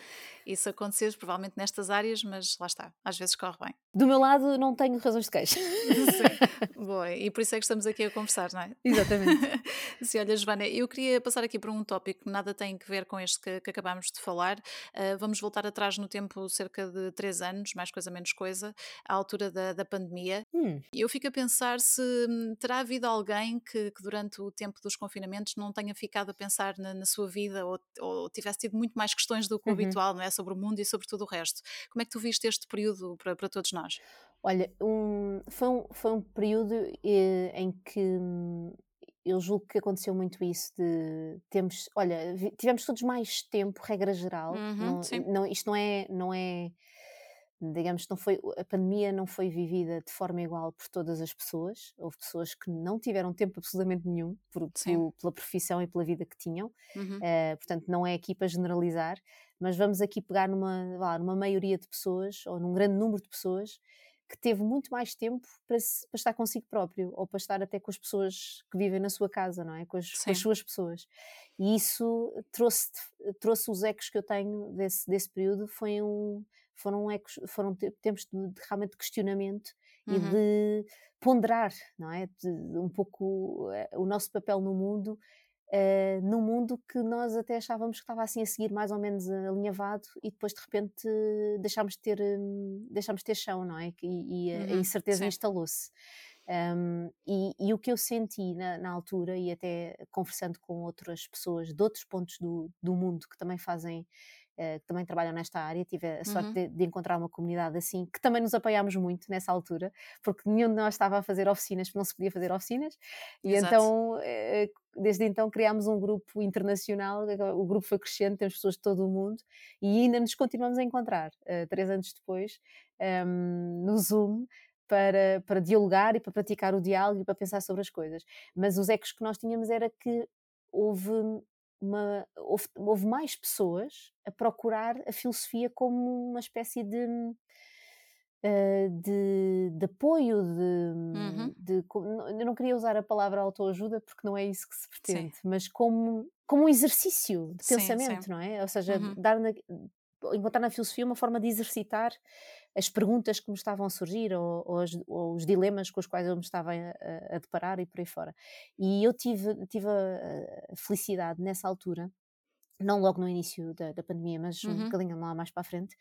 B: isso acontecer, provavelmente nestas áreas, mas lá está, às vezes corre bem.
C: Do meu lado, não tenho razões de queixa. [laughs]
B: Sim, [laughs] boa, e por isso é que estamos aqui a conversar, não é?
C: Exatamente. [laughs]
B: Sim, olha, Giovana, eu queria passar aqui para um tópico que nada tem a ver com este que, que acabámos de falar. Uh, vamos voltar atrás no tempo, cerca de três anos, mais coisa, menos coisa, à altura da, da pandemia. Hum. Eu fico a pensar se hum, terá havido alguém que, que, durante o tempo dos confinamentos não tenha ficado a pensar na, na sua vida ou, ou, tivesse tido muito mais questões do que o uhum. habitual, não é? Sobre o mundo e sobre tudo o resto. Como é que tu viste este período para, para todos nós?
C: Olha, um, foi, um, foi um período eh, em que hum, eu julgo que aconteceu muito isso de temos, olha, tivemos todos mais tempo, regra geral. Uhum, não, não, isto não é, não é digamos, não foi, a pandemia não foi vivida de forma igual por todas as pessoas. Houve pessoas que não tiveram tempo absolutamente nenhum por, por, pela profissão e pela vida que tinham. Uhum. Uh, portanto, não é aqui para generalizar, mas vamos aqui pegar numa, lá, numa maioria de pessoas, ou num grande número de pessoas, que teve muito mais tempo para, se, para, estar consigo próprio, ou para estar até com as pessoas que vivem na sua casa, não é? Com as, com as suas pessoas. E isso trouxe, trouxe os ecos que eu tenho desse, desse período, foi um foram, ecos, foram tempos de, de realmente questionamento uhum. e de ponderar, não é? De, de um pouco uh, o nosso papel no mundo, uh, num mundo que nós até achávamos que estava assim a seguir mais ou menos alinhavado e depois de repente deixámos de ter, um, deixámos de ter chão, não é? E, e uhum. a incerteza instalou-se. Um, e, e, o que eu senti na, na, altura, e até conversando com outras pessoas de outros pontos do, do mundo que também fazem que também trabalham nesta área. Tive a sorte uhum. de, de, encontrar uma comunidade assim, que também nos apoiámos muito nessa altura, porque nenhum de nós estava a fazer oficinas, porque não se podia fazer oficinas, e Exato. então, uh, desde então, criámos um grupo internacional. O grupo foi crescendo, temos pessoas de todo o mundo, e ainda nos continuamos a encontrar, três anos depois, um, no Zoom para, para dialogar e para praticar o diálogo e para pensar sobre as coisas. Mas os ecos que nós tínhamos era que houve uma, houve, houve, mais pessoas a procurar a filosofia como uma espécie de, uh, de, de, apoio, de, uhum. de, eu não queria usar a palavra autoajuda porque não é isso que se pretende, sim. mas como, como um exercício de pensamento, sim, sim. não é? Ou seja, uhum. dar na, encontrar na filosofia uma forma de exercitar as perguntas que me estavam a surgir ou, ou, os, ou os, dilemas com os quais eu me estava a, a, deparar e por aí fora. E eu tive, tive a, a felicidade nessa altura, não logo no início da, da pandemia, mas uhum. um bocadinho lá mais para a frente,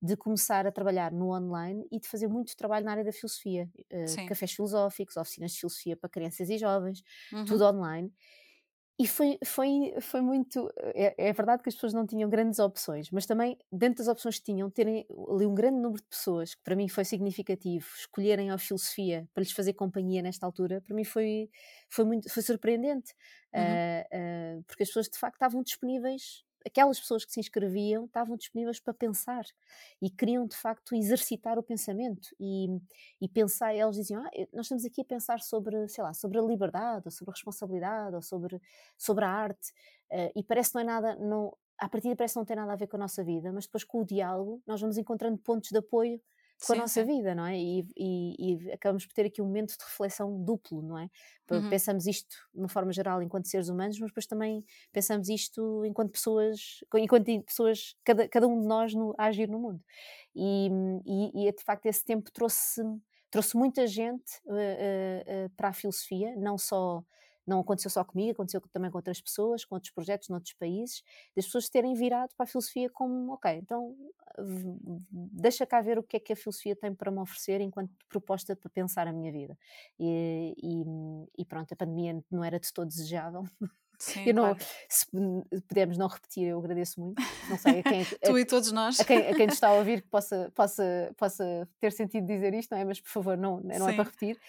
C: de começar a trabalhar no online e de fazer muito trabalho na área da filosofia. Uh, cafés filosóficos, oficinas de filosofia para crianças e jovens, uhum. tudo online. E foi, foi, foi muito. É, é, verdade que as pessoas não tinham grandes opções, mas também, dentro das opções que tinham, terem ali um grande número de pessoas, que para mim foi significativo, escolherem a filosofia para lhes fazer companhia nesta altura, para mim foi, foi, muito, foi surpreendente, uhum. uh, uh, porque as pessoas de facto estavam disponíveis aquelas pessoas que se inscreviam estavam disponíveis para pensar e queriam de facto exercitar o pensamento e, e pensar, eles diziam, ah, nós estamos aqui a pensar sobre, sei lá, sobre a liberdade, ou sobre a responsabilidade, ou sobre, sobre a arte, uh, e parece que não é nada, não, à partida parece não tem nada a ver com a nossa vida, mas depois com o diálogo nós vamos encontrando pontos de apoio com sim, a nossa sim. vida, não é? E, e, e, acabamos por ter aqui um momento de reflexão duplo, não é? Uhum. Pensamos isto de uma forma geral enquanto seres humanos, mas depois também pensamos isto enquanto pessoas, enquanto pessoas, cada, cada um de nós no, a agir no mundo. E, e, e de facto esse tempo trouxe, trouxe muita gente uh, uh, uh, para a filosofia, não só não aconteceu só comigo, aconteceu também com outras pessoas, com outros projetos noutros países, das pessoas terem virado para a filosofia como, ok, então deixa cá ver o que é que a filosofia tem para me oferecer enquanto proposta para pensar a minha vida. E, e, e pronto, a pandemia não era de todo desejável. [laughs] Sim, eu não, claro. se pudermos não repetir, eu agradeço muito. Não sei a quem, [laughs]
B: tu a, e todos nós.
C: A quem, a quem está a [laughs] ouvir que possa, possa, possa ter sentido dizer isto, não é? Mas por favor, não, não é para repetir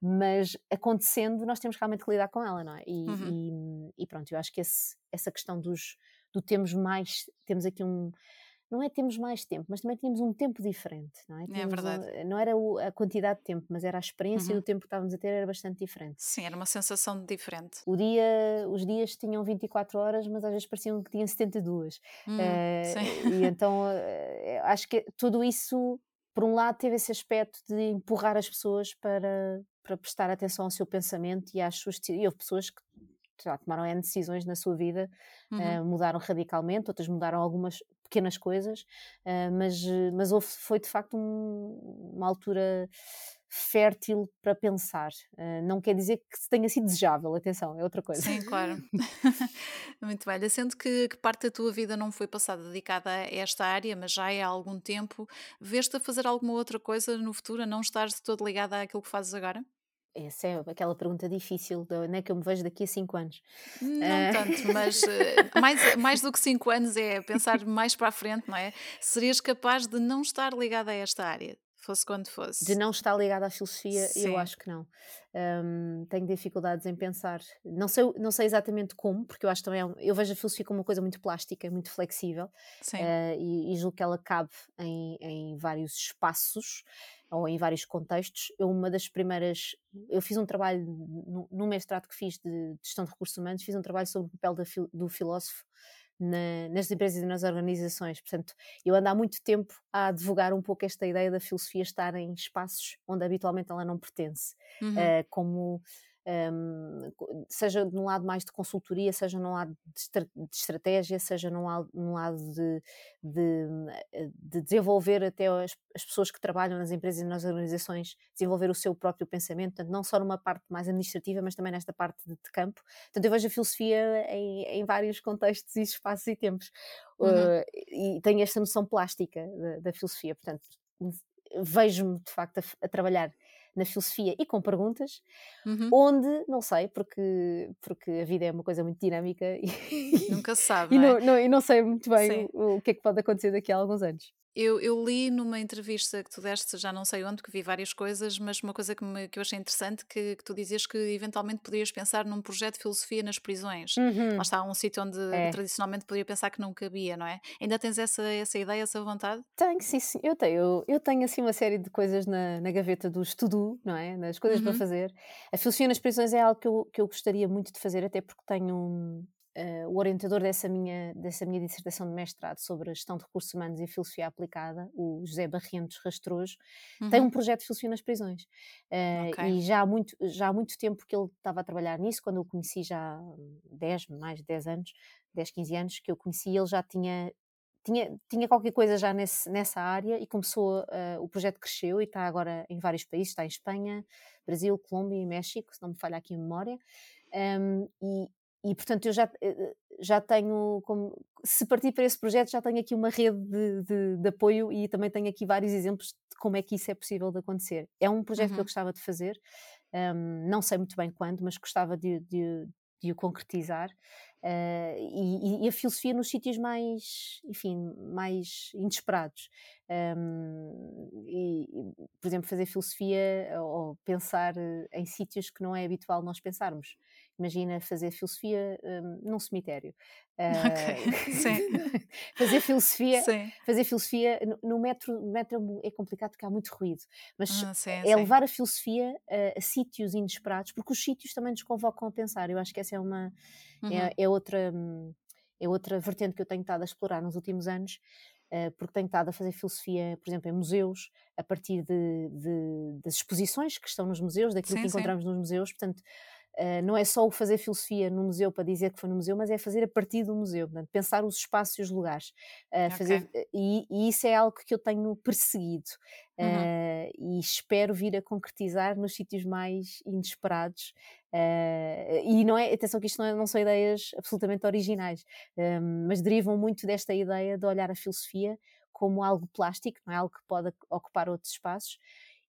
C: mas acontecendo nós temos realmente que lidar com ela, não é? E, uhum. e, e pronto, eu acho que esse, essa questão dos, do temos mais, temos aqui um, não é temos mais tempo, mas também tínhamos um tempo diferente, não é?
B: é tínhamos é verdade.
C: Um, não era a quantidade de tempo, mas era a experiência uhum. do tempo que estávamos a ter era bastante diferente.
B: Sim, era uma sensação diferente.
C: O dia, os dias tinham 24 horas, mas às vezes pareciam que tinham 72. Hum, uh, e então uh, acho que tudo isso por um lado, teve esse aspecto de empurrar as pessoas para, para prestar atenção ao seu pensamento e às suas. E houve pessoas que já tomaram N decisões na sua vida, uhum. uh, mudaram radicalmente, outras mudaram algumas pequenas coisas, uh, mas, mas houve, foi de facto um, uma altura fértil para pensar. Uh, não quer dizer que tenha sido desejável, atenção, é outra coisa.
B: Sim, claro. [laughs] [laughs] Muito bem. Sendo que, que, parte da tua vida não foi passada dedicada a esta área, mas já é há algum tempo, vês-te a fazer alguma outra coisa no futuro, a não estar de todo ligada àquilo que fazes agora?
C: Essa é aquela pergunta difícil, não é que eu me vejo daqui a 5 anos.
B: Não uh... tanto, [laughs] mas uh, mais, mais do que 5 anos é pensar mais para a frente, não é? Serias capaz de não estar ligada a esta área? fosse quando fosse.
C: De não estar ligada à filosofia, Sim. eu acho que não. Um, tenho dificuldades em pensar. Não sei, não sei exatamente como, porque eu acho também. Eu vejo a filosofia como uma coisa muito plástica, muito flexível. Uh, e, e julgo que ela cabe em, em vários espaços ou em vários contextos. Eu, uma das primeiras. Eu fiz um trabalho no, no mestrado que fiz de, de gestão de recursos humanos, fiz um trabalho sobre o papel da, do filósofo na, nas empresas e nas organizações. Portanto, eu ando há muito tempo a advogar um pouco esta ideia da filosofia estar em espaços onde habitualmente ela não pertence, uhum. uh, como um, seja num lado mais de consultoria, seja num lado de, estra de estratégia, seja num lado, num lado de, de, eh, de, desenvolver até as, as, pessoas que trabalham nas empresas e nas organizações, desenvolver o seu próprio pensamento, portanto, não só numa parte mais administrativa, mas também nesta parte de, de campo. Portanto, eu vejo a filosofia em, em vários contextos e espaços e tempos. Uhum. Uh, e tenho esta noção plástica da, da filosofia, portanto, vejo-me de facto a, a trabalhar na filosofia e com perguntas, uhum. onde, não sei, porque, porque a vida é uma coisa muito dinâmica e
B: nunca se sabe. [laughs]
C: e,
B: não,
C: é? não, e não sei muito bem o, o, que é que pode acontecer daqui a alguns anos.
B: Eu, eu li numa entrevista que tu deste, já não sei onde, que vi várias coisas, mas uma coisa que, me, que eu achei interessante, que, que tu dizias que eventualmente poderias pensar num projeto de filosofia nas prisões. Lá
C: Uhum,
B: está, um sítio onde
C: é.
B: tradicionalmente poderia pensar que não cabia, não é? Ainda tens essa, essa ideia, essa vontade?
C: Tenho, sim, sim, eu tenho. Eu, eu tenho assim uma série de coisas na, na gaveta dos to-do, não é? Nas coisas para
B: Uhum,
C: fazer. A filosofia nas prisões é algo que eu, que eu gostaria muito de fazer, até porque tenho um, eh, o orientador dessa minha, dessa minha dissertação de mestrado sobre a gestão de recursos humanos e filosofia aplicada, o José Barrientos Rastrojo, tem um
B: uhum,
C: projeto de filosofia nas prisões. Eh,
B: ok,
C: e já há, muito, já há muito tempo que ele estava a trabalhar nisso, quando eu o conheci já há 10, mais de 10 anos, 10, 15 anos que eu conheci, ele já tinha tinha, tinha qualquer coisa já nesse, nessa área e começou, uh, o projeto cresceu e está agora em vários países, está em Espanha, Brasil, Colômbia e México, se não me falha aqui a memória, um, e, e portanto eu já, eh, já tenho, como, se partir para esse projeto já tenho aqui uma rede de, de, de, apoio e também tenho aqui vários exemplos de como é que isso é possível de acontecer. É um projeto que eu
B: uhum,
C: gostava de fazer, um, não sei muito bem quando, mas gostava de, de, de o concretizar Uh, e, e, a filosofia nos sítios mais, enfim, mais inesperados. Um, e, por exemplo, fazer filosofia ou pensar em sítios que não é habitual nós pensarmos. Imagina fazer filosofia um, num cemitério. [laughs]
B: ok, sim,
C: Uh, [laughs] fazer filosofia,
B: sim,
C: fazer filosofia no, metro, no metro é complicado porque há muito ruído, mas
B: ah, sim,
C: é
B: sim,
C: levar a filosofia a, a sítios inesperados, porque os sítios também nos convocam a pensar. Eu acho que essa é uma
B: uhum,
C: é outra é outra vertente que eu tenho estado a explorar nos últimos anos, uh, porque tenho estado a fazer filosofia, por exemplo, em museus, a partir de, de, das exposições que estão nos museus, daquilo
B: sim,
C: que
B: sim,
C: encontramos nos museus, portanto, Uh, não é só o fazer filosofia no museu para dizer que foi no museu, mas é fazer a partir do museu, portanto, pensar os espaços e os lugares. Uh, fazer, e, e, isso é algo que eu tenho perseguido
B: uhum,
C: uh, e espero vir a concretizar nos sítios mais inesperados. E não é, atenção que isto não, é, não são ideias absolutamente originais, mas derivam muito desta ideia de olhar a filosofia como algo plástico, não é algo que pode ocupar outros espaços,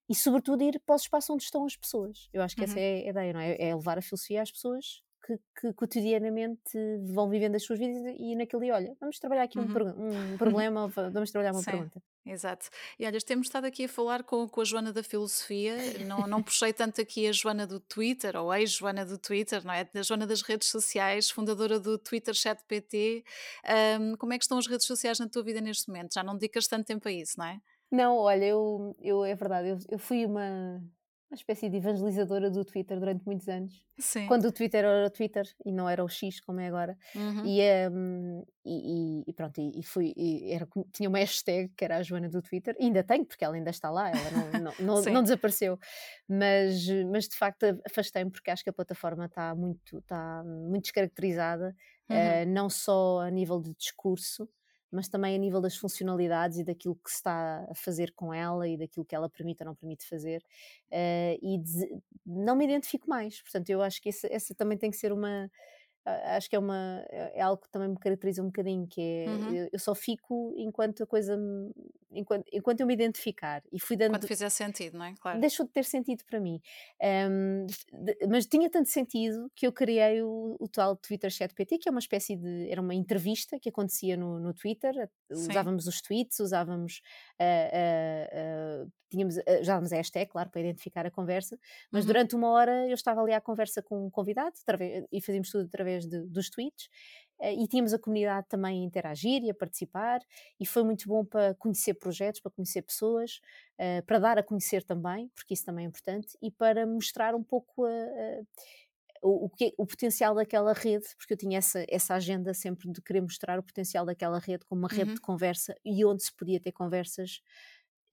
C: e sobretudo ir para os espaços onde estão as pessoas. Eu acho que essa
B: uhum,
C: é a ideia, não é? É levar a filosofia às pessoas que, que cotidianamente vão vivendo as suas vidas e naquele olha, vamos trabalhar aqui um,
B: uhum.
C: um [laughs] problema, vamos trabalhar uma
B: Sim,
C: pergunta.
B: exato. E olha, temos estado aqui a falar com, com a Joana da Filosofia, não, não puxei tanto aqui a Joana do Twitter, ou ex-Joana do Twitter, não é? A Joana das redes sociais, fundadora do Twitter Chat PT. Ahm, como é que estão as redes sociais na tua vida neste momento? Já não dedicas tanto tempo a isso, não é?
C: Não, olha, eu, eu é verdade, eu, eu fui uma, uma espécie de evangelizadora do Twitter durante muitos anos.
B: Sim.
C: Quando o Twitter era o Twitter e não era o X como é agora.
B: Uhum.
C: E, um, e, e, pronto, e, e fui, e era, tinha uma hashtag que era a Joana do Twitter, ainda tenho, porque ela ainda está lá, ela não, não, [laughs] não, não desapareceu. Mas, mas de facto afastei-me porque acho que a plataforma está muito, está muito descaracterizada,
B: Uhum.
C: uh, não só a nível de discurso, mas também a nível das funcionalidades e daquilo que se está a fazer com ela e daquilo que ela permite ou não permite fazer, uh, e não me identifico mais. Portanto, eu acho que essa, essa também tem que ser uma acho que é uma é algo que também me caracteriza um bocadinho, que é
B: Uhum.
C: eu, eu só fico enquanto a coisa me, enquanto, enquanto eu me identificar e fui
B: Quando
C: dando
B: fizer sentido, não é? Claro.
C: deixou de ter sentido para mim. Um, de, mas tinha tanto sentido que eu criei o, o tal Twitter Chat PT, que é uma espécie de. era uma entrevista que acontecia no, no Twitter.
B: Sim.
C: Usávamos os tweets, usávamos. Uh, uh, uh, tínhamos, usávamos a hashtag, claro, para identificar a conversa, mas
B: Uhum.
C: durante uma hora eu estava ali à conversa com um convidado e fazíamos tudo através de, dos tweets. e tínhamos a comunidade também a interagir e a participar, e foi muito bom para conhecer projetos, para conhecer pessoas, uh, para dar a conhecer também, porque isso também é importante, e para mostrar um pouco a, a, o, o, que, o, potencial daquela rede, porque eu tinha essa, essa agenda sempre de querer mostrar o potencial daquela rede como uma rede
B: Uhum.
C: de conversa e onde se podia ter conversas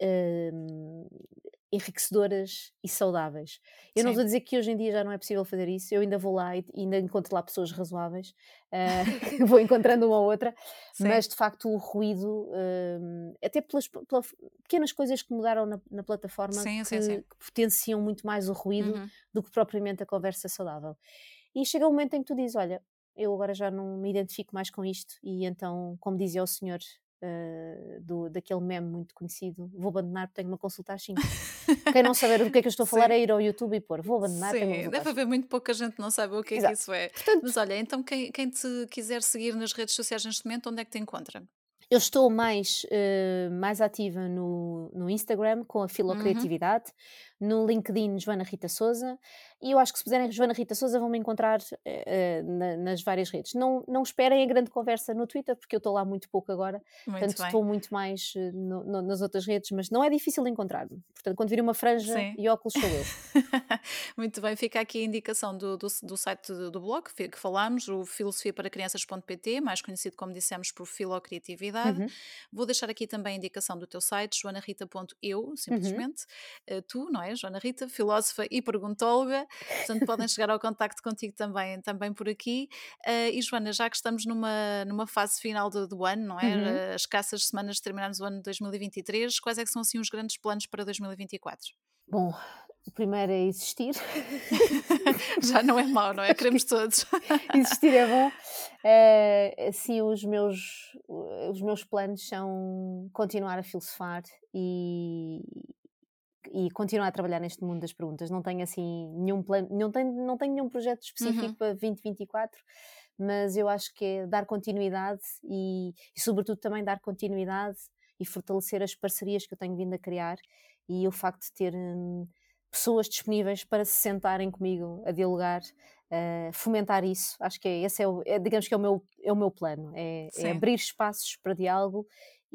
C: uh, enriquecedoras e saudáveis. Eu
B: Sim.
C: não estou a dizer que hoje em dia já não é possível fazer isso, eu ainda vou lá e ainda encontro lá pessoas razoáveis, uh, [laughs] [laughs] vou encontrando uma ou outra,
B: Sim.
C: mas de facto o ruído, uh, até pelas, pelas, pequenas coisas que mudaram na, na plataforma
B: sim,
C: que,
B: sim,
C: que, potenciam muito mais o ruído
B: uhum.
C: do que propriamente a conversa saudável. E chega um momento em que tu dizes: Olha, eu agora já não me identifico mais com isto, e então, como dizia o senhor Uh, do, daquele meme muito conhecido, vou abandonar porque tenho uma consulta às 5. Quem não saber do que é que eu estou a [laughs] falar é ir ao YouTube e pôr, vou abandonar,
B: Sim, deve haver muito pouca gente que não sabe o que é
C: Exato.
B: que isso é.
C: Portanto,
B: Mas olha, então quem, quem te quiser seguir nas redes sociais neste momento, onde é que te encontra?
C: eu estou mais, uh, mais ativa no, no Instagram com a Filocreatividade, uhum. no LinkedIn Joana Rita Souza e eu acho que se puserem Joana Rita Souza vão me encontrar uh, na, nas várias redes. Não, não esperem a grande conversa no Twitter, porque eu estou lá muito pouco agora, muito portanto estou muito mais uh, no, no, nas outras redes, mas não é difícil encontrar-me. Portanto, quando vir uma franja Sim. e óculos sou eu. [laughs]
B: muito bem, fica aqui a indicação do, do, do site do, do blog que falámos, o filosofiaparacrianças.pt, mais conhecido como dissemos por Filocreatividade. Uhum. Vou deixar aqui também a indicação do teu site, joanarita.eu, uhum. simplesmente. Uhum. Uh, tu, não é? Joana Rita, filósofa e perguntóloga. Portanto, podem chegar ao contacto contigo também, também por aqui. Uh, e Joana, já que estamos numa, numa fase final do, do ano, não é? Uhum. As escassas semanas de terminarmos o ano de 2023, quais é que são assim os grandes planos para 2024?
C: Bom, o primeiro é existir. [laughs]
B: Já não é mau, não é? Queremos todos. [laughs]
C: existir é bom. Uh, assim, os meus, os meus planos são continuar a filosofar e, e continuar a trabalhar neste mundo das perguntas. Não tenho assim nenhum plano, não tenho, não tenho nenhum projeto específico uhum. para 2024, mas eu acho que é dar continuidade e, e, sobretudo, também dar continuidade e fortalecer as parcerias que eu tenho vindo a criar e o facto de ter. Hum, pessoas disponíveis para se sentarem comigo a dialogar, uh, fomentar isso. Acho que é, esse é, o, é, digamos que é o meu, é o meu plano, é, é abrir espaços para diálogo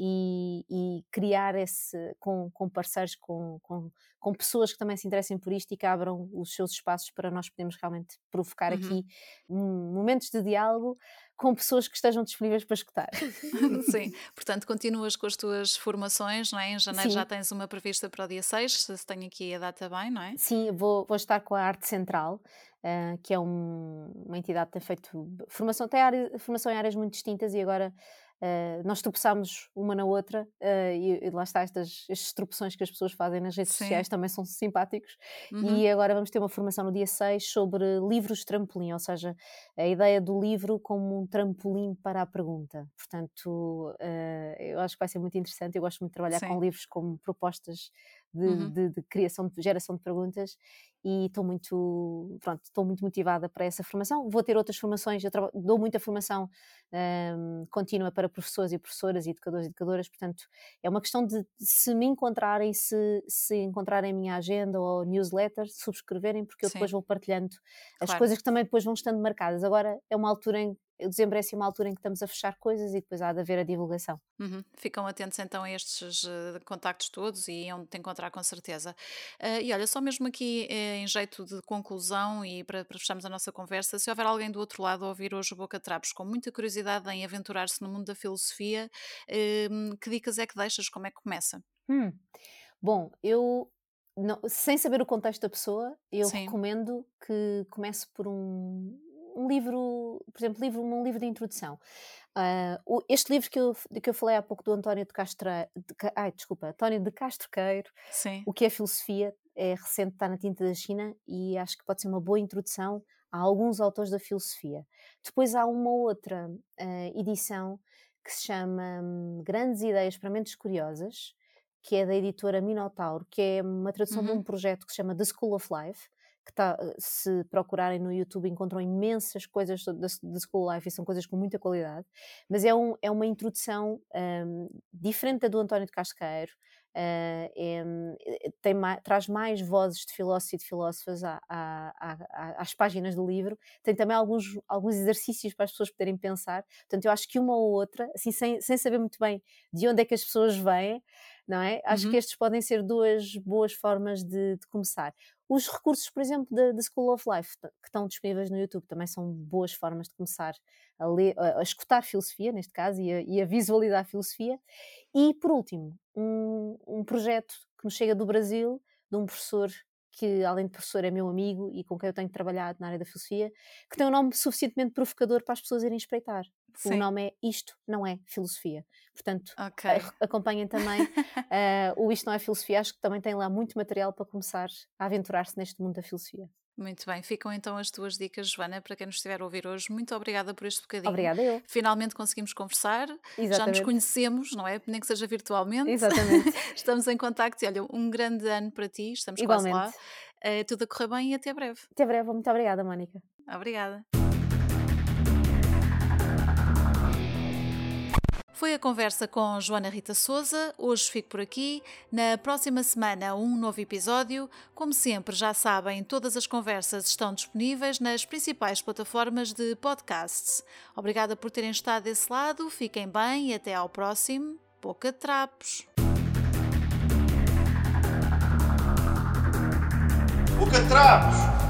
C: e, e, criar esse com, com parceiros, com, com, com, pessoas que também se interessem por isto e que abram os seus espaços para nós podermos realmente provocar uhum. aqui momentos de diálogo com pessoas que estejam disponíveis para escutar. [laughs]
B: Sim, [laughs] portanto, continuas com as tuas formações, não é? Em janeiro Sim. já tens uma prevista para o dia 6, se tenho aqui a data bem, não é?
C: Sim, vou, vou estar com a Arte Central, uh, que é um, uma entidade que tem feito formação, tem área, formação em áreas muito distintas e agora Uh, nós tropeçamos uma na outra uh, e, e, lá está estas, estas tropeções que as pessoas fazem nas redes Sim. sociais também são simpáticos uhum. e agora vamos ter uma formação no dia 6 sobre livros trampolim, ou seja, a ideia do livro como um trampolim para a pergunta. Portanto, uh, eu acho que vai ser muito interessante, eu gosto muito de trabalhar Sim. com livros como propostas de, uhum. de, de, criação, de geração de perguntas e estou muito, pronto, estou muito motivada para essa formação. Vou ter outras formações, eu dou muita formação um, contínua para professores e professoras e educadores e educadoras, portanto é uma questão de se me encontrarem, se, se encontrarem a minha agenda ou newsletter, subscreverem, porque eu Sim. depois vou partilhando as coisas que também depois vão estando marcadas. Agora é uma altura em dezembro é assim uma altura em que estamos a fechar coisas e depois há de haver a divulgação.
B: Uhum. Ficam atentos então a estes uh, contactos todos e onde te encontrar com certeza. Uh, e olha, só mesmo aqui uh, em jeito de conclusão e para, para, fecharmos a nossa conversa, se houver alguém do outro lado a ouvir hoje o Boca Trapos com muita curiosidade em aventurar-se no mundo da filosofia, ehm, que dicas é que deixas? Como é que começa?
C: Hum. Bom, eu não, sem saber o contexto da pessoa, eu Sim. recomendo que comece por um, um livro, por exemplo, livro, um livro de introdução. Uh, este livro que eu, de que eu falei há pouco do António de Castro, de, ai, desculpa, António de Castro Queiro,
B: Sim.
C: o que é filosofia, é recente, está na tinta da China e acho que pode ser uma boa introdução a alguns autores da filosofia. Depois há uma outra uh, edição que se chama um, Grandes Ideias para Mentes Curiosas, que é da editora Minotauro, que é uma tradução uhum. de um projeto que se chama The School of Life, que tá, se procurarem no YouTube encontram imensas coisas da School Life e são coisas com muita qualidade, mas é, um, é uma introdução um, diferente da do António de Casqueiro, Uh, é, tem mais, traz mais vozes de filósofos e de filósofas às páginas do livro, tem também alguns, alguns exercícios para as pessoas poderem pensar. Portanto, eu acho que uma ou outra, assim, sem, sem saber muito bem de onde é que as pessoas vêm, não é? Acho uhum. que estes podem ser duas boas formas de, de começar. Os recursos, por exemplo, da School of Life, que estão disponíveis no YouTube, também são boas formas de começar a, ler, a, a escutar filosofia, neste caso, e a, e a, visualizar filosofia. E, por último, um, um projeto que nos chega do Brasil, de um professor que, além de professor, é meu amigo e com quem eu tenho trabalhado na área da filosofia, que tem um nome suficientemente provocador para as pessoas irem espreitar. Sim. O nome é Isto Não É Filosofia. Portanto, okay. acompanhem também uh, [laughs] o Isto Não É Filosofia. Acho que também tem lá muito material para começar a aventurar-se neste mundo da filosofia.
B: Muito bem, ficam então as tuas dicas, Joana, para quem nos estiver a ouvir hoje. Muito obrigada por este bocadinho.
C: Obrigada eu.
B: Finalmente conseguimos conversar, Exatamente. já nos conhecemos, não é? Nem que seja virtualmente.
C: Exatamente. [laughs]
B: estamos em contacto e olha, um grande ano para ti, estamos Igualmente. quase lá. Uh, tudo a correr bem e até breve.
C: Até breve, muito obrigada, Mónica.
B: Obrigada. Foi a conversa com Joana Rita Souza. Hoje fico por aqui. Na próxima semana, um novo episódio. Como sempre, já sabem, todas as conversas estão disponíveis nas principais plataformas de podcasts. Obrigada por terem estado desse lado. Fiquem bem e até ao próximo. Boca de Trapos.
A: Boca de Trapos!